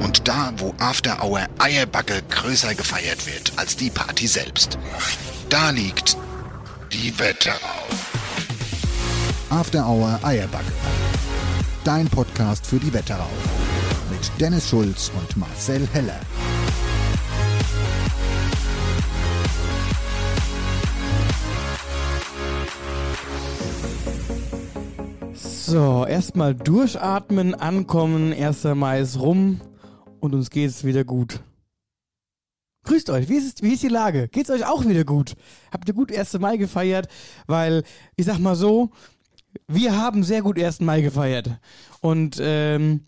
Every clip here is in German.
Und da, wo After Hour Eierbacke größer gefeiert wird als die Party selbst. Da liegt die Wetterau. After Hour Eierbacke. Dein Podcast für die Wetterau. Mit Dennis Schulz und Marcel Heller. So, erstmal durchatmen, ankommen, 1. Mai ist rum und uns geht's wieder gut. Grüßt euch, wie ist, wie ist die Lage? Geht's euch auch wieder gut? Habt ihr gut 1. Mai gefeiert? Weil, ich sag mal so, wir haben sehr gut 1. Mai gefeiert. Und ähm,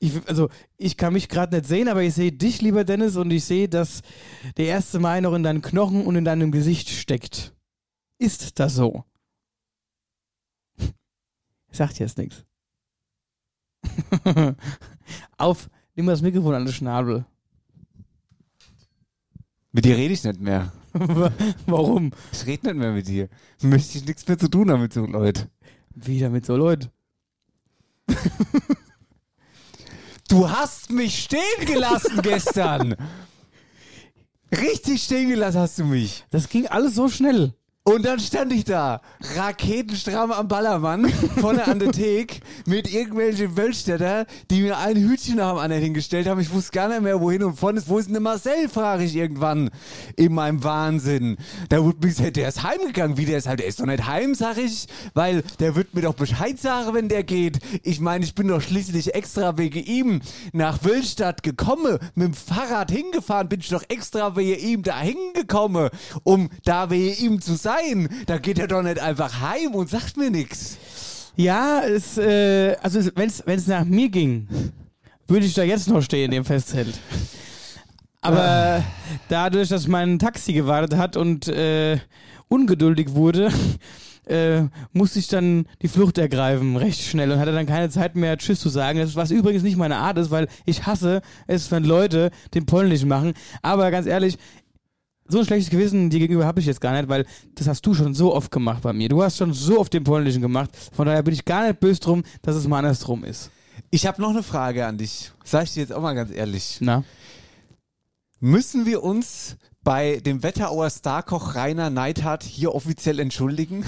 ich, also ich kann mich gerade nicht sehen, aber ich sehe dich, lieber Dennis, und ich sehe, dass der 1. Mai noch in deinen Knochen und in deinem Gesicht steckt. Ist das so? Sagt jetzt nichts. Auf, nimm mal das Mikrofon an den Schnabel. Mit dir rede ich nicht mehr. Warum? Ich rede nicht mehr mit dir. Möchte ich nichts mehr zu tun haben mit so Leuten. Wieder mit so Leuten. Du hast mich stehen gelassen gestern. Richtig stehen gelassen hast du mich. Das ging alles so schnell. Und dann stand ich da, raketenstramm am Ballermann, vorne an der Thek, mit irgendwelchen Wölstädter, die mir ein Hütchen nach dem anderen hingestellt haben. Ich wusste gar nicht mehr, wohin und vorne ist. Wo ist denn der Marcel, frage ich irgendwann in meinem Wahnsinn. Da wurde mir gesagt, der ist heimgegangen. Wie, der ist halt, der ist doch nicht heim, sag ich, weil der wird mir doch Bescheid sagen, wenn der geht. Ich meine, ich bin doch schließlich extra wegen ihm nach Wölstadt gekommen, mit dem Fahrrad hingefahren, bin ich doch extra wegen ihm da hingekommen, um da wegen ihm zu sein sein. Da geht er doch nicht einfach heim und sagt mir nichts. Ja, es, äh, also wenn es nach mir ging, würde ich da jetzt noch stehen, dem Festzelt. Aber dadurch, dass mein Taxi gewartet hat und äh, ungeduldig wurde, äh, musste ich dann die Flucht ergreifen, recht schnell und hatte dann keine Zeit mehr Tschüss zu sagen. Das, was übrigens nicht meine Art ist, weil ich hasse es, wenn Leute den Polnisch machen. Aber ganz ehrlich, so ein schlechtes Gewissen dir gegenüber habe ich jetzt gar nicht, weil das hast du schon so oft gemacht bei mir. Du hast schon so oft den Polnischen gemacht. Von daher bin ich gar nicht böse drum, dass es mal andersrum ist. Ich habe noch eine Frage an dich. Sag ich dir jetzt auch mal ganz ehrlich. Na? Müssen wir uns bei dem Wetterauer Starkoch Rainer Neidhardt hier offiziell entschuldigen?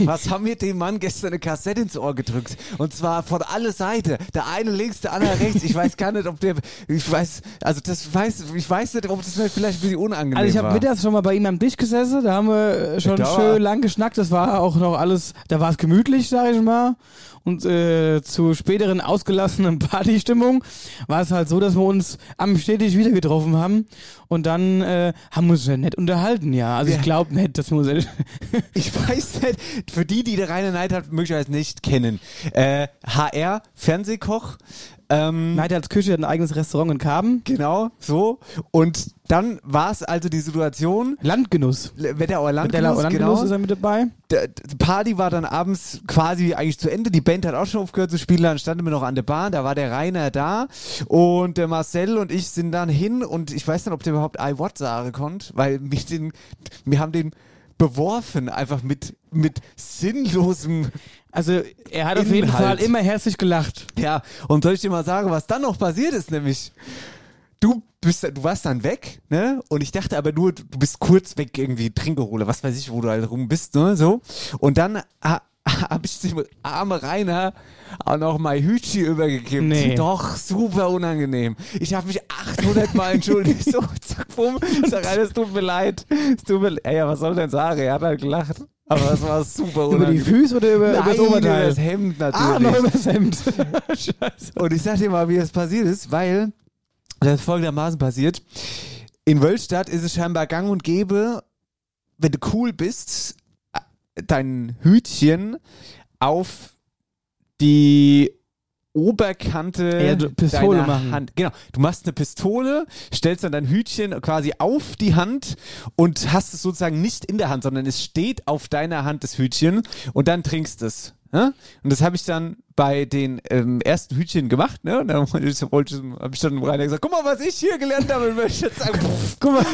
Was haben wir dem Mann gestern eine Kassette ins Ohr gedrückt? Und zwar von alle Seiten. Der eine links, der andere rechts. Ich weiß gar nicht, ob der, ich weiß, also das weiß, ich weiß nicht, ob das vielleicht ein bisschen unangenehm Also ich habe mittags schon mal bei ihm am Tisch gesessen, da haben wir schon Da war- schön lang geschnackt, das war auch noch alles, da war es gemütlich, sag ich mal. Und äh, zu späteren ausgelassenen Partystimmung war es halt so, dass wir uns am Stetig wieder getroffen haben und dann äh, haben wir uns ja nett unterhalten, ja. Also Ja. ich glaube nicht, dass wir uns Ich weiß nicht, für die, die der Rainer Neidhardt möglicherweise nicht kennen. Äh, HR, Fernsehkoch. Ähm, als Küche hat ein eigenes Restaurant in Karben. Genau, so. Und dann war es also die Situation, Landgenuss. Wetterauer Mit der Landgenuss, Landgenuss genau. ist er mit dabei. Der- Die Party war dann abends quasi eigentlich zu Ende. Die Band hat auch schon aufgehört zu spielen. Dann standen wir noch an der Bahn. Da war der Rainer da. Und der Marcel und ich sind dann hin. Und ich weiß nicht, ob der überhaupt I What sagen konnte, weil mich den, wir haben den beworfen, einfach mit, mit sinnlosem, Also er hat auf jeden Inhalt. Fall immer herzlich gelacht. ja. Und soll ich dir mal sagen, was dann noch passiert ist, nämlich, du bist, du warst dann weg, ne? Und ich dachte aber nur, du bist kurz weg irgendwie Trinkerole, was weiß ich, wo du halt rum bist, ne? So. Und dann ha, habe ich dem arme Rainer auch noch mein Hütchen übergegeben. Nee. Doch, super unangenehm. Ich habe mich 800 Mal entschuldigt. So, zack, bumm. Ich sag, Rainer, es tut mir leid. Es tut mir leid. Ey, ja, was soll denn sagen? Er hat halt gelacht. Aber es war super Über die. Füße oder über, über Nein, das Oberteil? über das Hemd natürlich. ah, noch über das Hemd. Scheiße. Und ich sag dir mal, wie das passiert ist, weil das folgendermaßen passiert. In Wölstadt ist es scheinbar gang und gäbe, wenn du cool bist, dein Hütchen auf die Oberkante Ja, du- Pistole deiner machen. Hand. Genau. Du machst eine Pistole, stellst dann dein Hütchen quasi auf die Hand und hast es sozusagen nicht in der Hand, sondern es steht auf deiner Hand das Hütchen und dann trinkst es. Ja? Und das habe ich dann bei den ähm, ersten Hütchen gemacht, ne? Und dann wollte ich, habe ich dann Rainer gesagt, guck mal, was ich hier gelernt habe. Und ich jetzt sagen, Guck mal,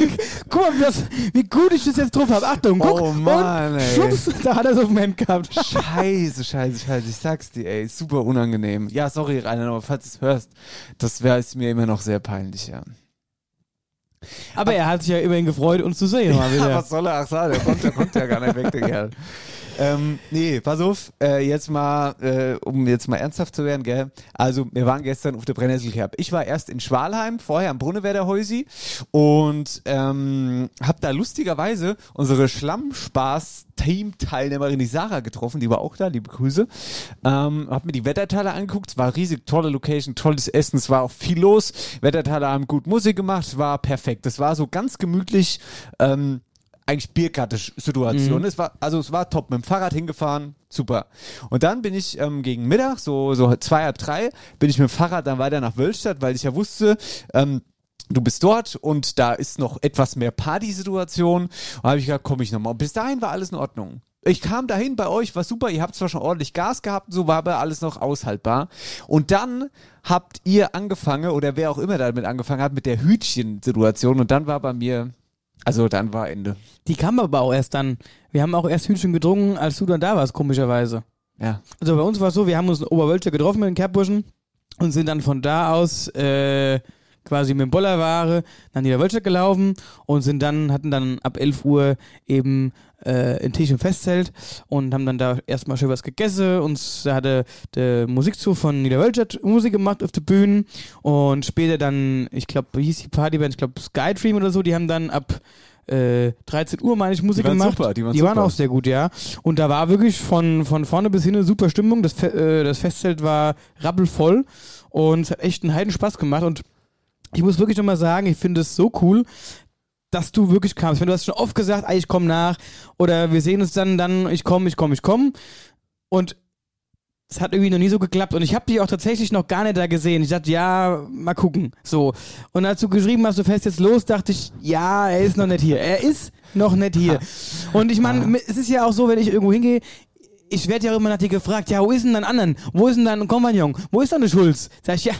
guck mal wie, das, wie gut ich das jetzt drauf habe. Achtung, guck. Oh Mann, und ey. da hat er es auf dem Hemd gehabt. Scheiße, scheiße, scheiße. Ich sag's dir, ey. Super unangenehm. Ja, sorry, Rainer, aber falls du es hörst, das wäre es mir immer noch sehr peinlich, ja. Aber er hat sich ja immerhin gefreut, uns zu sehen mal wieder. Ja, was soll er auch sagen? Der kommt, der kommt ja gar nicht weg, der Kerl. Ähm, nee, pass auf, äh, jetzt mal, äh, um jetzt mal ernsthaft zu werden, gell? Also, wir waren gestern auf der Brennnesselkerb. Ich war erst in Schwalheim, vorher am Brunnewerder Häusi und ähm, hab da lustigerweise unsere Schlammspaß-Team-Teilnehmerin, die Sarah, getroffen, die war auch da, liebe Grüße. Ähm, hab mir die Wetterteile angeguckt, es war riesig, tolle Location, tolles Essen, es war auch viel los. Wetterteile haben gut Musik gemacht, war perfekt. Es war so ganz gemütlich, ähm, eigentlich Bierkarte-Situation. Mhm. Es war, also es war top, mit dem Fahrrad hingefahren, super. Und dann bin ich ähm, gegen Mittag, so, so zwei, halb drei, bin ich mit dem Fahrrad dann weiter nach Wölstadt, weil ich ja wusste, ähm, du bist dort und da ist noch etwas mehr Partysituation. Und habe ich gesagt, komm ich nochmal. Und bis dahin war alles in Ordnung. Ich kam dahin bei euch, war super, ihr habt zwar schon ordentlich Gas gehabt, so war aber alles noch aushaltbar. Und dann habt ihr angefangen, oder wer auch immer damit angefangen hat, mit der Hütchen-Situation und dann war bei mir, also dann war Ende. Die kam aber auch erst dann. Wir haben auch erst Hühnchen getrunken, als du dann da warst, komischerweise. Ja. Also bei uns war es so, wir haben uns in Oberwölsche getroffen mit den Kerbburschen und sind dann von da aus äh, quasi mit dem Bollerware nach Niederwölstadt gelaufen und sind dann, hatten dann ab 11 Uhr eben äh, ein Tisch im Festzelt und haben dann da erstmal schön was gegessen. Uns da hatte der Musikzug von Niederwölstadt Musik gemacht auf der Bühne und später dann, ich glaube, wie hieß die Partyband? Ich glaube Skydream oder so, die haben dann ab äh, 13 Uhr, meine ich, Musik waren gemacht. super, die waren waren super. auch sehr gut, ja. Und da war wirklich von, von vorne bis hin eine super Stimmung. Das, Fe äh, das Festzelt war rappelvoll und es hat echt einen heiden Spaß gemacht. Und ich muss wirklich nochmal sagen, ich finde es so cool, dass du wirklich kamst. Wenn du hast schon oft gesagt, ey, ich komme nach oder wir sehen uns dann, dann, ich komme, ich komme, ich komme. Und es hat irgendwie noch nie so geklappt. Und ich habe dich auch tatsächlich noch gar nicht da gesehen. Ich dachte, ja, mal gucken. So. Und als du geschrieben hast, du fährst jetzt los, dachte ich, ja, er ist noch nicht hier. Er ist noch nicht hier. Und ich meine, es ist ja auch so, wenn ich irgendwo hingehe, ich werde ja immer nach dir gefragt, ja, wo ist denn dein anderen? Wo ist denn dein Kompagnon? Wo ist dein Schulz? Sag ich, ja,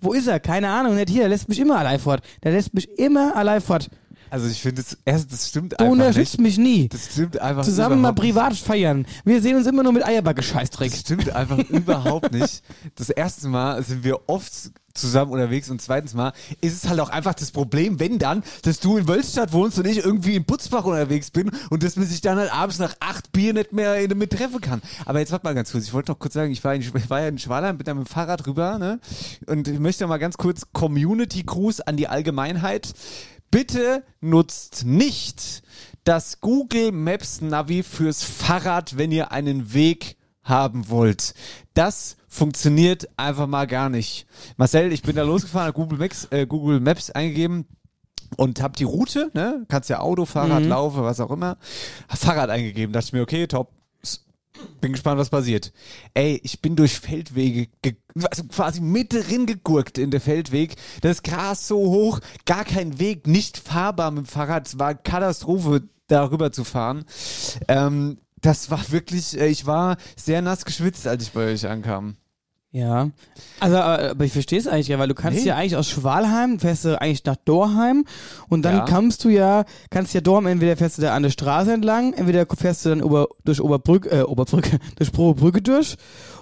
wo ist er? Keine Ahnung, nicht hier. Der lässt mich immer allein fort. Der lässt mich immer allein fort. Also ich finde es, erst, das stimmt Du einfach unterstützt nicht. mich nie. Das stimmt einfach Zusammen mal überhaupt nicht. privat feiern. Wir sehen uns immer nur mit Eierbacke-Scheißdreck. Das stimmt einfach überhaupt nicht. Das erste Mal sind wir oft zusammen unterwegs und zweitens Mal ist es halt auch einfach das Problem, wenn dann, dass du in Wölstadt wohnst und ich irgendwie in Putzbach unterwegs bin und dass man sich dann halt abends nach acht Bier nicht mehr mit treffen kann. Aber jetzt warte mal ganz kurz, ich wollte noch kurz sagen, ich war, in, ich war ja in Schwaland, bin da mit dem Fahrrad rüber, ne? Und ich möchte mal ganz kurz Community Gruß an die Allgemeinheit. Bitte nutzt nicht das Google Maps Navi fürs Fahrrad, wenn ihr einen Weg haben wollt. Das funktioniert einfach mal gar nicht. Marcel, ich bin da losgefahren, habe Google Maps, äh, Google Maps eingegeben und habe die Route, ne, kannst ja Auto, Fahrrad, Laufe, was auch immer, hab Fahrrad eingegeben. Dachte ich mir, okay, top. Bin gespannt, was passiert. Ey, ich bin durch Feldwege, ge also quasi mittendrin gegurkt in der Feldweg. Das Gras so hoch, gar kein Weg, nicht fahrbar mit dem Fahrrad. Es war Katastrophe, darüber zu fahren. Ähm, das war wirklich, äh, ich war sehr nass geschwitzt, als ich bei euch ankam. Ja. Also, aber aber ich verstehe es eigentlich ja, weil du kannst Nee. ja eigentlich aus Schwalheim, fährst du eigentlich nach Dorheim und dann Ja. kommst du ja, kannst ja Dorheim, entweder fährst du da an der Straße entlang, entweder fährst du dann über, durch Oberbrücke, äh, Oberbrücke, durch Probebrücke durch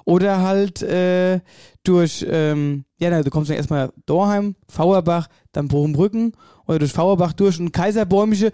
oder halt äh, durch, ähm, ja, na, du kommst dann erstmal Dorheim, Fauerbach, dann Bogenbrücken oder durch Fauerbach durch und Kaiserbäumische,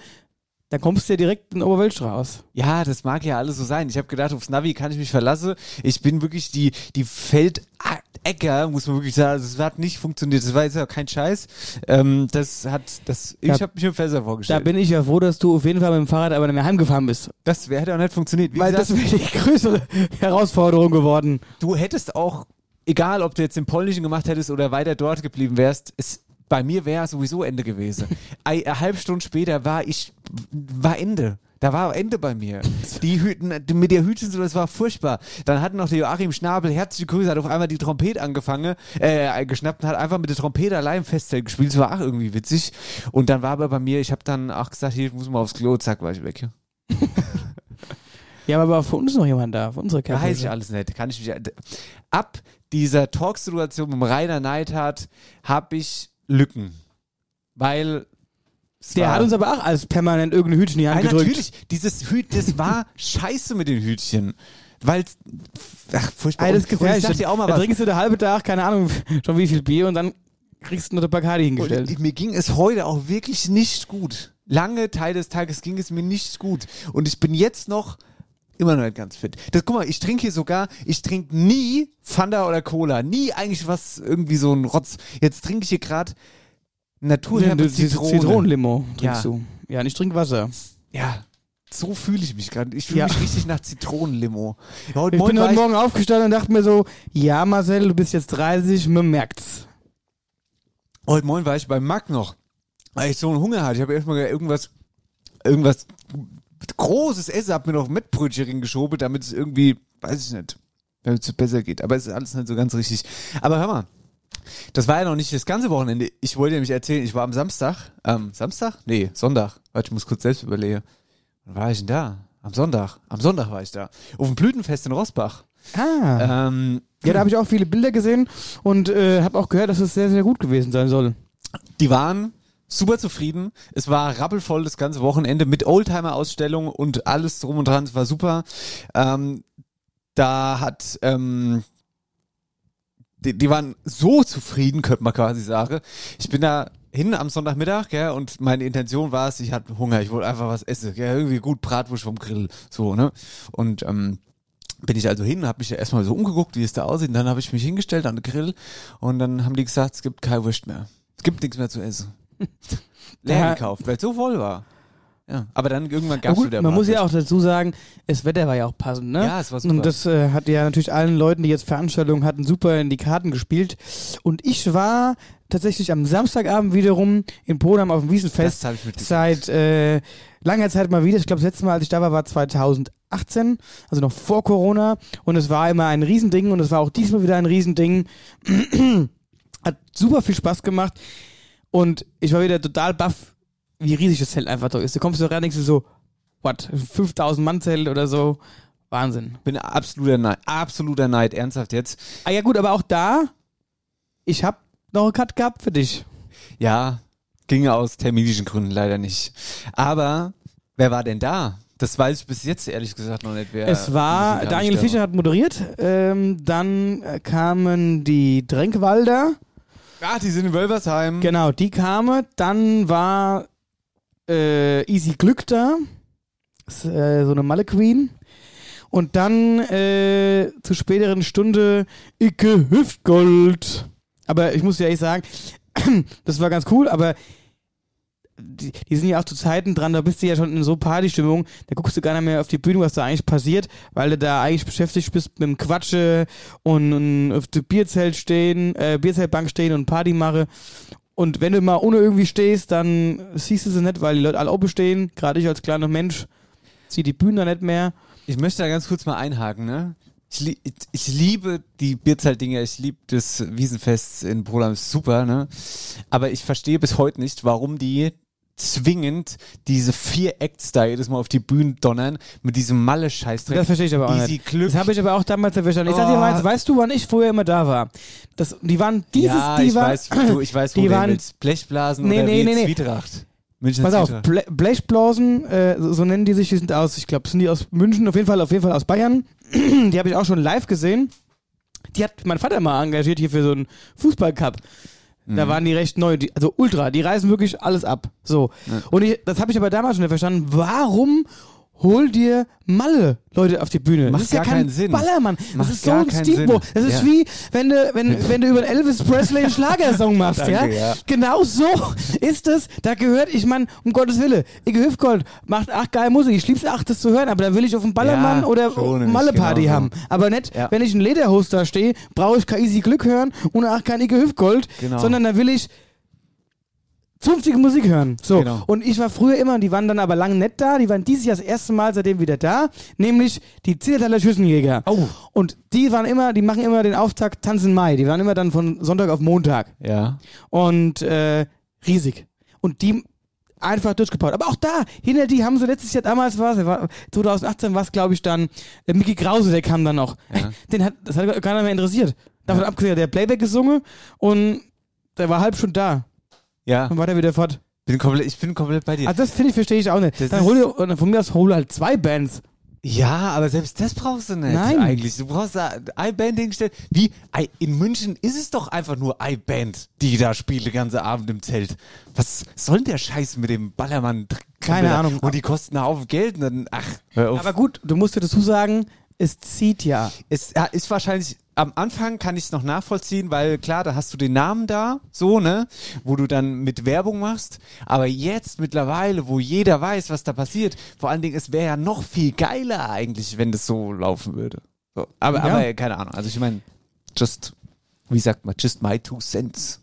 dann kommst du ja direkt in Oberwelsch raus. Ja, das mag ja alles so sein. Ich habe gedacht, aufs Navi kann ich mich verlassen. Ich bin wirklich die, die Feldecker, muss man wirklich sagen. Das hat nicht funktioniert. Das war jetzt ja kein Scheiß. Ähm, das hat, das, ich Da- habe mich mir besser Da vorgestellt. bin ich ja froh, dass du auf jeden Fall mit dem Fahrrad aber nicht mehr heimgefahren bist. das wär- hätte auch nicht funktioniert. Wie Weil gesagt, das wäre die größere Herausforderung geworden. du hättest auch, egal ob du jetzt den polnischen gemacht hättest oder weiter dort geblieben wärst, es, bei mir wäre sowieso Ende gewesen. Ei- Eine halbe Stunde später war ich, war Ende. Da war Ende bei mir. Die Hüten, mit der Hütchen so, das war furchtbar. Dann hat noch der Joachim Schnabel, herzliche Grüße, hat auf einmal die Trompete angefangen, äh, geschnappt und hat einfach mit der Trompete allein im Festzelt gespielt. Das war auch irgendwie witzig. Und dann war aber bei mir, ich habe dann auch gesagt, hier, ich muss mal aufs Klo, zack, war ich weg. Ja, aber für uns noch jemand da, für unsere Kerle. Weiß ich alles nicht. Kann ich mich. Ab dieser Talksituation mit dem Rainer Neidhardt habe ich Lücken. Weil. Der hat uns aber auch als permanent irgendein Hütchen in die Hand Nein, gedrückt. natürlich. Dieses Hüt, das war scheiße mit den Hütchen. Weil. Ach, furchtbar. Ist Und- und. Ich sag dir auch mal was. trinkst du der halbe Tag, keine Ahnung, schon wie viel Bier und dann kriegst du noch eine Bacardi hingestellt. Und mir ging es heute auch wirklich nicht gut. Lange Teil des Tages ging es mir nicht gut. Und ich bin jetzt noch immer noch nicht ganz fit. Das, guck mal, ich trinke hier sogar, ich trinke nie Fanta oder Cola. Nie eigentlich was, irgendwie so ein Rotz. Jetzt trinke ich hier gerade Naturherbe du, Zitrone. Zitrone. Zitronenlimo trinkst Ja. du. Ja, und ich trinke Wasser. Ja. So fühle ich mich gerade. Ich fühle Ja. mich richtig nach Zitronenlimo. Heute Ich Morgen bin heute Morgen aufgestanden und dachte mir so, ja Marcel, du bist jetzt 30, man merkt's. Heute Morgen war ich beim Mac noch, weil ich so einen Hunger hatte. Ich habe erstmal irgendwas, irgendwas großes Essen, hab mir noch Mettbrötchen reingeschoben, damit es irgendwie, weiß ich nicht, damit es besser geht. Aber es ist alles nicht so ganz richtig. Aber hör mal, das war ja noch nicht das ganze Wochenende. Ich wollte nämlich erzählen, ich war am Samstag, ähm, Samstag? Nee, Sonntag. Warte, ich muss kurz selbst überlegen. Wann war ich denn da? Am Sonntag. Am Sonntag war ich da. Auf dem Blütenfest in Rossbach. Ah. Ähm, Ja, da habe ich auch viele Bilder gesehen und äh, habe auch gehört, dass es sehr, sehr gut gewesen sein soll. Die waren super zufrieden. Es war rappelvoll das ganze Wochenende mit Oldtimer-Ausstellung und alles drum und dran. Es war super. Ähm, da hat, ähm, die, die waren so zufrieden, könnte man quasi sagen. Ich bin da hin am Sonntagmittag, gell, und meine Intention war es, ich hatte Hunger, ich wollte einfach was essen, gell, irgendwie gut Bratwurst vom Grill, so, ne, und, ähm, bin ich also hin, habe mich ja erstmal so umgeguckt, wie es da aussieht, und dann habe ich mich hingestellt an den Grill und dann haben die gesagt, es gibt keine Wurst mehr. Es gibt nichts mehr zu essen. Leer gekauft, weil es so voll war. Ja, aber dann irgendwann gab es wieder man muss ja auch dazu sagen, das Wetter war ja auch passend, ne? Ja, es war super. Und das äh, hat ja natürlich allen Leuten, die jetzt Veranstaltungen hatten, super in die Karten gespielt. Und ich war tatsächlich am Samstagabend wiederum in Podam auf dem Wiesenfest. Das hab ich mitgekriegt. Seit äh, langer Zeit mal wieder. Ich glaube, das letzte Mal, als ich da war, war 2018, also noch vor Corona. Und es war immer ein Riesending und es war auch diesmal wieder ein Riesending. Hat super viel Spaß gemacht. Und ich war wieder total baff, wie riesig das Zelt einfach doch ist. Du kommst so rein und denkst so, what, 5000 Mann Zelt oder so. Wahnsinn. bin absoluter Neid, absoluter Neid, ernsthaft jetzt. Ah ja gut, aber auch da, ich hab noch einen Cut gehabt für dich. Ja, ging aus terminischen Gründen leider nicht. Aber wer war denn da? Das weiß ich bis jetzt ehrlich gesagt noch nicht, wer. es war, Daniel da Fischer hat moderiert, ähm, dann kamen die Dränkwalder, Ah, die sind in Wölversheim. genau, die kamen, dann war äh, Easy Glück da, ist, äh, so eine Malle Queen. Und dann äh, zur späteren Stunde Icke Hüftgold. Aber ich muss ja ehrlich sagen, das war ganz cool, aber die, die sind ja auch zu Zeiten dran, da bist du ja schon in so Partystimmung, da guckst du gar nicht mehr auf die Bühne, was da eigentlich passiert, weil du da eigentlich beschäftigt bist mit dem Quatsche und, und auf der Bierzelt stehen, äh, Bierzeltbank stehen und Party mache. Und wenn du mal ohne irgendwie stehst, dann siehst du sie nicht, weil die Leute alle oben stehen. Gerade ich als kleiner Mensch zieh die Bühne da nicht mehr. Ich möchte da ganz kurz mal einhaken, ne? Ich, li ich, liebe die Bierzeltdinger, ich liebe das Wiesenfest in ist super, ne? Aber ich verstehe bis heute nicht, warum die zwingend diese vier Acts da jedes Mal auf die Bühne donnern mit diesem Malle-Scheißdreck. Das verstehe ich aber auch Easy nicht. Glück. Das habe ich aber auch damals verstanden. Ich sag dir mal, Oh. eins, weißt du, wann ich früher immer da war? Das, die waren dieses, ja, die ich waren, weiß, du, ich weiß, wo die du waren- willst. Blechblasen Nee, oder nee, nee, nee. Zwietracht. Münchner Pass auf. Ble Blechblasen, äh, so, so nennen die sich, die sind aus, ich glaube, sind die aus München, auf jeden Fall, auf jeden Fall aus Bayern. die habe ich auch schon live gesehen. Die hat mein Vater mal engagiert hier für so einen Fußballcup. Da waren die recht neu, die, also ultra, die reißen wirklich alles ab. So. Und ich, das habe ich aber damals schon nicht verstanden. Warum hol dir Malle Leute auf die Bühne? Macht das ist ja gar kein keinen Sinn. Ballermann. Macht das ist so ein Steamboat. Das ist Ja. wie, wenn du, wenn, wenn du über Elvis Presley einen Schlagersong machst, ja? Danke, ja. Genau so ist es. Da gehört, ich meine, um Gottes Willen, Ige Hüfgold macht ach geil Musik. Ich lieb's ach, das zu hören, aber da will ich auf dem Ballermann Ja, oder Malle-Party genau haben. Aber nicht, Ja. wenn ich einen Lederhost da stehe, brauche ich kein Easy Glück hören und ach kein Ige Hüfgold, Genau. sondern da will ich zunftige Musik hören. So. Genau. Und ich war früher immer, und die waren dann aber lange nicht da, die waren dieses Jahr das erste Mal seitdem wieder da, nämlich die Zillertaler Schüssenjäger. Oh. Und die waren immer, die machen immer den Auftakt Tanz in Mai. Die waren immer dann von Sonntag auf Montag. Ja. Und äh, riesig. Und die einfach durchgebaut. Aber auch da, hinter die haben sie letztes Jahr, damals war, 2018 war es, glaube ich, dann, äh, Mickey Krause, der kam dann noch. Ja. Den hat, das hat keiner mehr interessiert. Davon abgesehen, der Playback gesungen und der war halb schon da. Ja. Dann war der wieder fort. Bin komplett, ich bin komplett bei dir. Also das finde ich, verstehe ich auch nicht. Das dann hol dir, von mir aus hol halt zwei Bands. Ja, aber selbst das brauchst du nicht Nein. eigentlich. Du brauchst da iBand hingestellt. Wie? I- In München ist es doch einfach nur iBand, die da spielt den ganzen Abend im Zelt. Was soll denn der Scheiß mit dem Ballermann? Keine Ahnung. Und die kosten einen Haufen Geld und dann, ach, hör auf. Aber gut, du musst dir dazu sagen, es zieht ja. Es ja, ist wahrscheinlich, am Anfang kann ich es noch nachvollziehen, weil klar, da hast du den Namen da, so, ne, wo du dann mit Werbung machst. Aber jetzt mittlerweile, wo jeder weiß, was da passiert, vor allen Dingen, es wäre ja noch viel geiler eigentlich, wenn das so laufen würde. So, aber, Ja. aber keine Ahnung. Also ich meine, just, wie sagt man, just my two cents.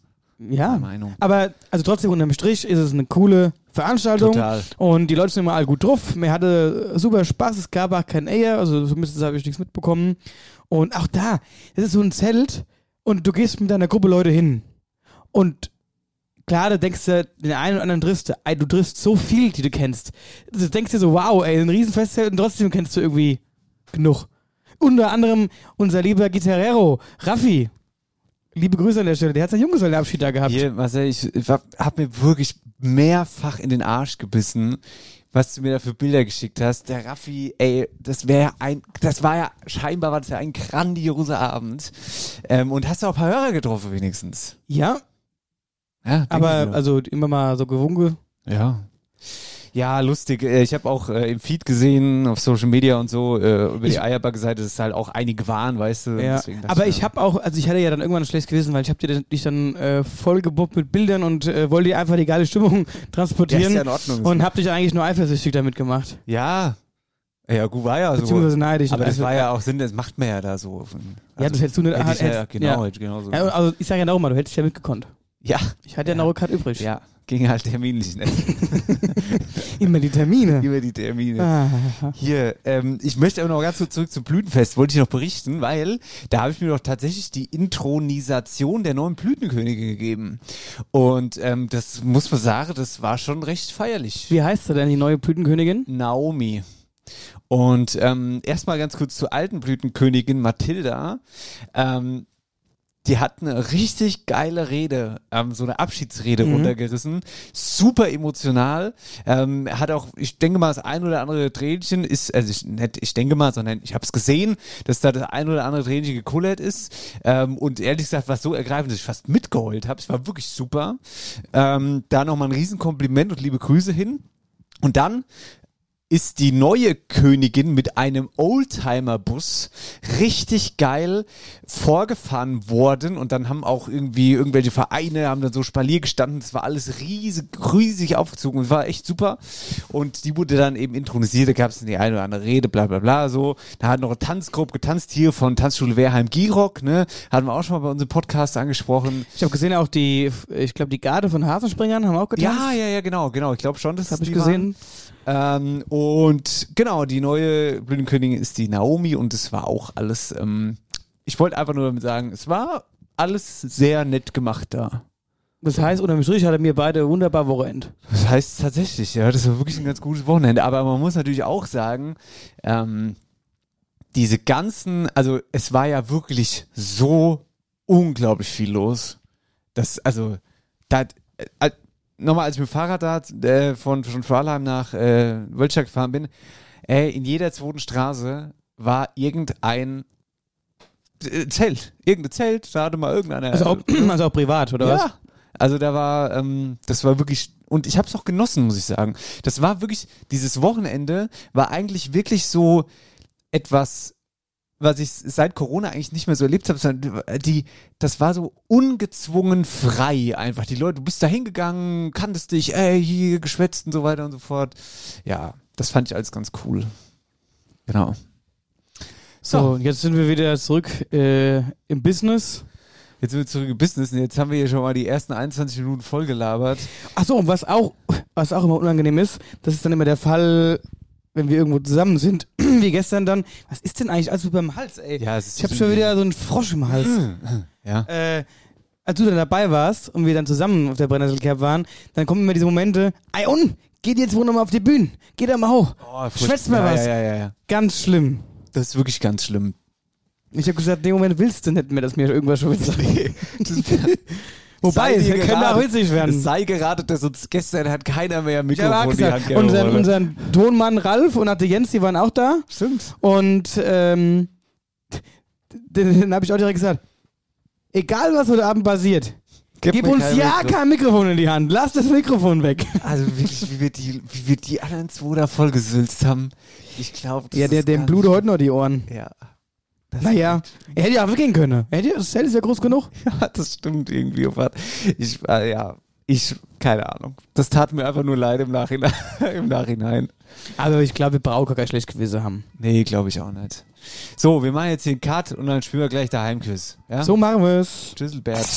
Ja. Meinung. Aber also trotzdem unterm Strich ist es eine coole Veranstaltung. Total. Und die Leute sind immer alle gut drauf. Mir hatte super Spaß. Es gab auch kein Eher, also zumindest habe ich nichts mitbekommen. Und auch da, es ist so ein Zelt und du gehst mit deiner Gruppe Leute hin. Und klar, da denkst du, den einen oder anderen triffst du, ey, du triffst so viel, die du kennst. Du denkst dir so, wow, ey, ein Riesenfestzelt und trotzdem kennst du irgendwie genug. Unter anderem unser lieber Gitarrero, Raffi. Liebe Grüße an der Stelle, der hat seinen Junggesellenabschied da gehabt. Hier, Marcel, ich, ich hab mir wirklich mehrfach in den Arsch gebissen, was du mir da für Bilder geschickt hast. Der Raffi, ey, das wäre ein, das war ja, scheinbar war das ja ein grandioser Abend. Ähm, und hast du auch ein paar Hörer getroffen wenigstens. Ja, Ja, aber also immer mal so gewunken. ja. Ja, lustig. Äh, Ich habe auch äh, im Feed gesehen, auf Social Media und so, äh, über die Ich- Eierbacke-Seite, dass es halt auch einige waren, weißt du. Ja. Aber ich habe auch, also ich hatte ja dann irgendwann schlecht gewesen, weil ich habe dich dann äh, vollgebombt mit Bildern und äh, wollte dir einfach die geile Stimmung ja, transportieren ist ja in Ordnung. und habe dich eigentlich nur eifersüchtig damit gemacht. ja. Ja, gut, war ja so. Beziehungsweise neidisch. Aber das also, war ja auch Sinn, das macht man ja da so. Ja, das hättest du nicht- Hätte ich ja, hättest- genau, ja. ich genauso. Ja, also ich sage ja auch mal, du hättest ja mitgekonnt. ja, Ich hatte ja, noch Rückgrat übrig. ja, ging halt terminlich nicht. Immer die Termine. Über die Termine. Ah. Hier, ähm, ich möchte aber noch ganz kurz zurück zum Blütenfest, wollte ich noch berichten, weil da habe ich mir doch tatsächlich die Intronisation der neuen Blütenkönige gegeben. Und ähm, das muss man sagen, das war schon recht feierlich. Wie heißt sie denn, die neue Blütenkönigin? Naomi. Und ähm, erstmal ganz kurz zur alten Blütenkönigin Mathilda. Ähm, die hat eine richtig geile Rede, ähm, so eine Abschiedsrede Mhm. runtergerissen. Super emotional. Ähm, hat auch, ich denke mal, das ein oder andere Tränchen ist, also ich, nicht, ich denke mal, sondern ich habe es gesehen, dass da das ein oder andere Tränchen gekullert ist. Ähm, und ehrlich gesagt, was so ergreifend, dass ich fast mitgeheult habe. Es war wirklich super. Ähm, da nochmal ein Riesenkompliment und liebe Grüße hin. Und dann ist die neue Königin mit einem Oldtimer-Bus richtig geil vorgefahren worden und dann haben auch irgendwie irgendwelche Vereine haben dann so Spalier gestanden. Das war alles riesig, riesig aufgezogen und war echt super. Und die wurde dann eben intronisiert. Da gab es die eine oder andere Rede, bla bla bla so. Da hat noch eine Tanzgruppe getanzt hier von Tanzschule Wehrheim Girock, ne? Hatten wir auch schon mal bei unserem Podcast angesprochen. Ich habe gesehen, auch die, ich glaube, die Garde von Hasenspringern haben auch getanzt. Ja, ja, ja, genau, genau. Ich glaube schon, dass Habe ich gesehen. Ähm, und genau, die neue Blütenkönigin ist die Naomi und es war auch alles, ähm, ich wollte einfach nur damit sagen, es war alles sehr nett gemacht da. Das heißt, unterm Strich hatte mir beide wunderbar Wochenend. Das heißt tatsächlich, ja, das war wirklich ein ganz gutes Wochenende. Aber man muss natürlich auch sagen, ähm, diese ganzen, also es war ja wirklich so unglaublich viel los. Das, also, da, äh, nochmal, als ich mit dem Fahrrad da äh, von, von Schwalheim nach äh, Wölstadt gefahren bin, ey, in jeder zweiten Straße war irgendein äh, Zelt. Irgendein Zelt, da hatte mal irgendeiner. Also auch, also auch privat, oder ja, was? Also da war, ähm, das war wirklich, und ich habe es auch genossen, muss ich sagen. Das war wirklich, dieses Wochenende war eigentlich wirklich so etwas, was ich seit Corona eigentlich nicht mehr so erlebt habe, sondern die, das war so ungezwungen frei einfach. Die Leute, du bist da hingegangen, kanntest dich, ey, hier geschwätzt und so weiter und so fort. Ja, das fand ich alles ganz cool. Genau. So, und jetzt sind wir wieder zurück äh, im Business. Jetzt sind wir zurück im Business und jetzt haben wir hier schon mal die ersten 21 Minuten voll gelabert. Achso, und was auch, was auch immer unangenehm ist, das ist dann immer der Fall, wenn wir irgendwo zusammen sind, wie gestern dann, was ist denn eigentlich alles beim Hals, ey? Ja, es ist ich habe schon wieder so einen Frosch im Hals. Ja. äh, als du dann dabei warst und wir dann zusammen auf der Brennnesselcap waren, dann kommen immer diese Momente, ey und, geht jetzt wohl nochmal auf die Bühne, geht da mal hoch, Oh, schwätzt mal ja, was. Ja, ja, ja, ja. Ganz schlimm. Das ist wirklich ganz schlimm. Ich habe gesagt, in dem Moment willst du nicht mehr, dass mir irgendwas schon witzig Wobei, es könnte auch witzig Es werden. sei geraten, dass uns gestern hat keiner mehr Mikrofon in die gegeben. unseren, unseren Tonmann Ralf und hatte Jens, die waren auch da. Stimmt. Und ähm, dann, dann habe ich auch direkt gesagt, egal was heute Abend passiert, gib mir uns ja Mikro. kein Mikrofon in die Hand. Lass das Mikrofon weg. Also wirklich, wie wir die, wie wir die anderen zwei da vollgesülzt haben. Ich glaube, Ja, der, dem blute heute noch die Ohren. Ja. Das Naja, er hätte ja weggehen können. Er hätte, das Zelt ist ja groß genug. Ja, das stimmt irgendwie. Ich, äh, ja, ich, keine Ahnung. Das tat mir einfach nur leid im Nachhinein. Im Nachhinein. Aber ich glaube, wir brauchen gar kein schlechtes Gewissen haben. Nee, glaube ich auch nicht. So, wir machen jetzt den Cut und dann spielen wir gleich der Heimquiz. Ja? So machen wir es. Tschüsselbert.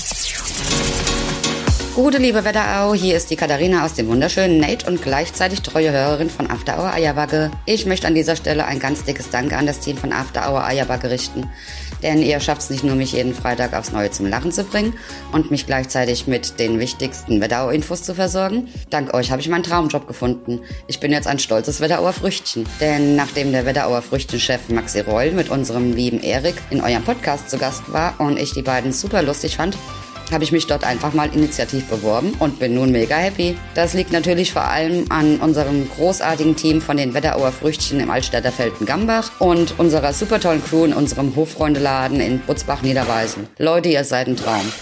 Gute liebe Wetterau, hier ist die Katharina aus dem wunderschönen Nate und gleichzeitig treue Hörerin von After Hour Eierbacke. Ich möchte an dieser Stelle ein ganz dickes Danke an das Team von After Hour Eierbacke richten. Denn ihr schafft es nicht nur, mich jeden Freitag aufs Neue zum Lachen zu bringen und mich gleichzeitig mit den wichtigsten Wetterau-Infos zu versorgen. Dank euch habe ich meinen Traumjob gefunden. Ich bin jetzt ein stolzes Wetterauer Früchtchen. Denn nachdem der Wetterauer Früchtchenchef Maxi Reul mit unserem lieben Erik in eurem Podcast zu Gast war und ich die beiden super lustig fand, habe ich mich dort einfach mal initiativ beworben und bin nun mega happy. Das liegt natürlich vor allem an unserem großartigen Team von den Wetterauer Früchtchen im Altstädter Felden-Gambach und unserer super tollen Crew in unserem Hofreundeladen in Butzbach-Niederweisen. Leute, ihr seid ein Traum.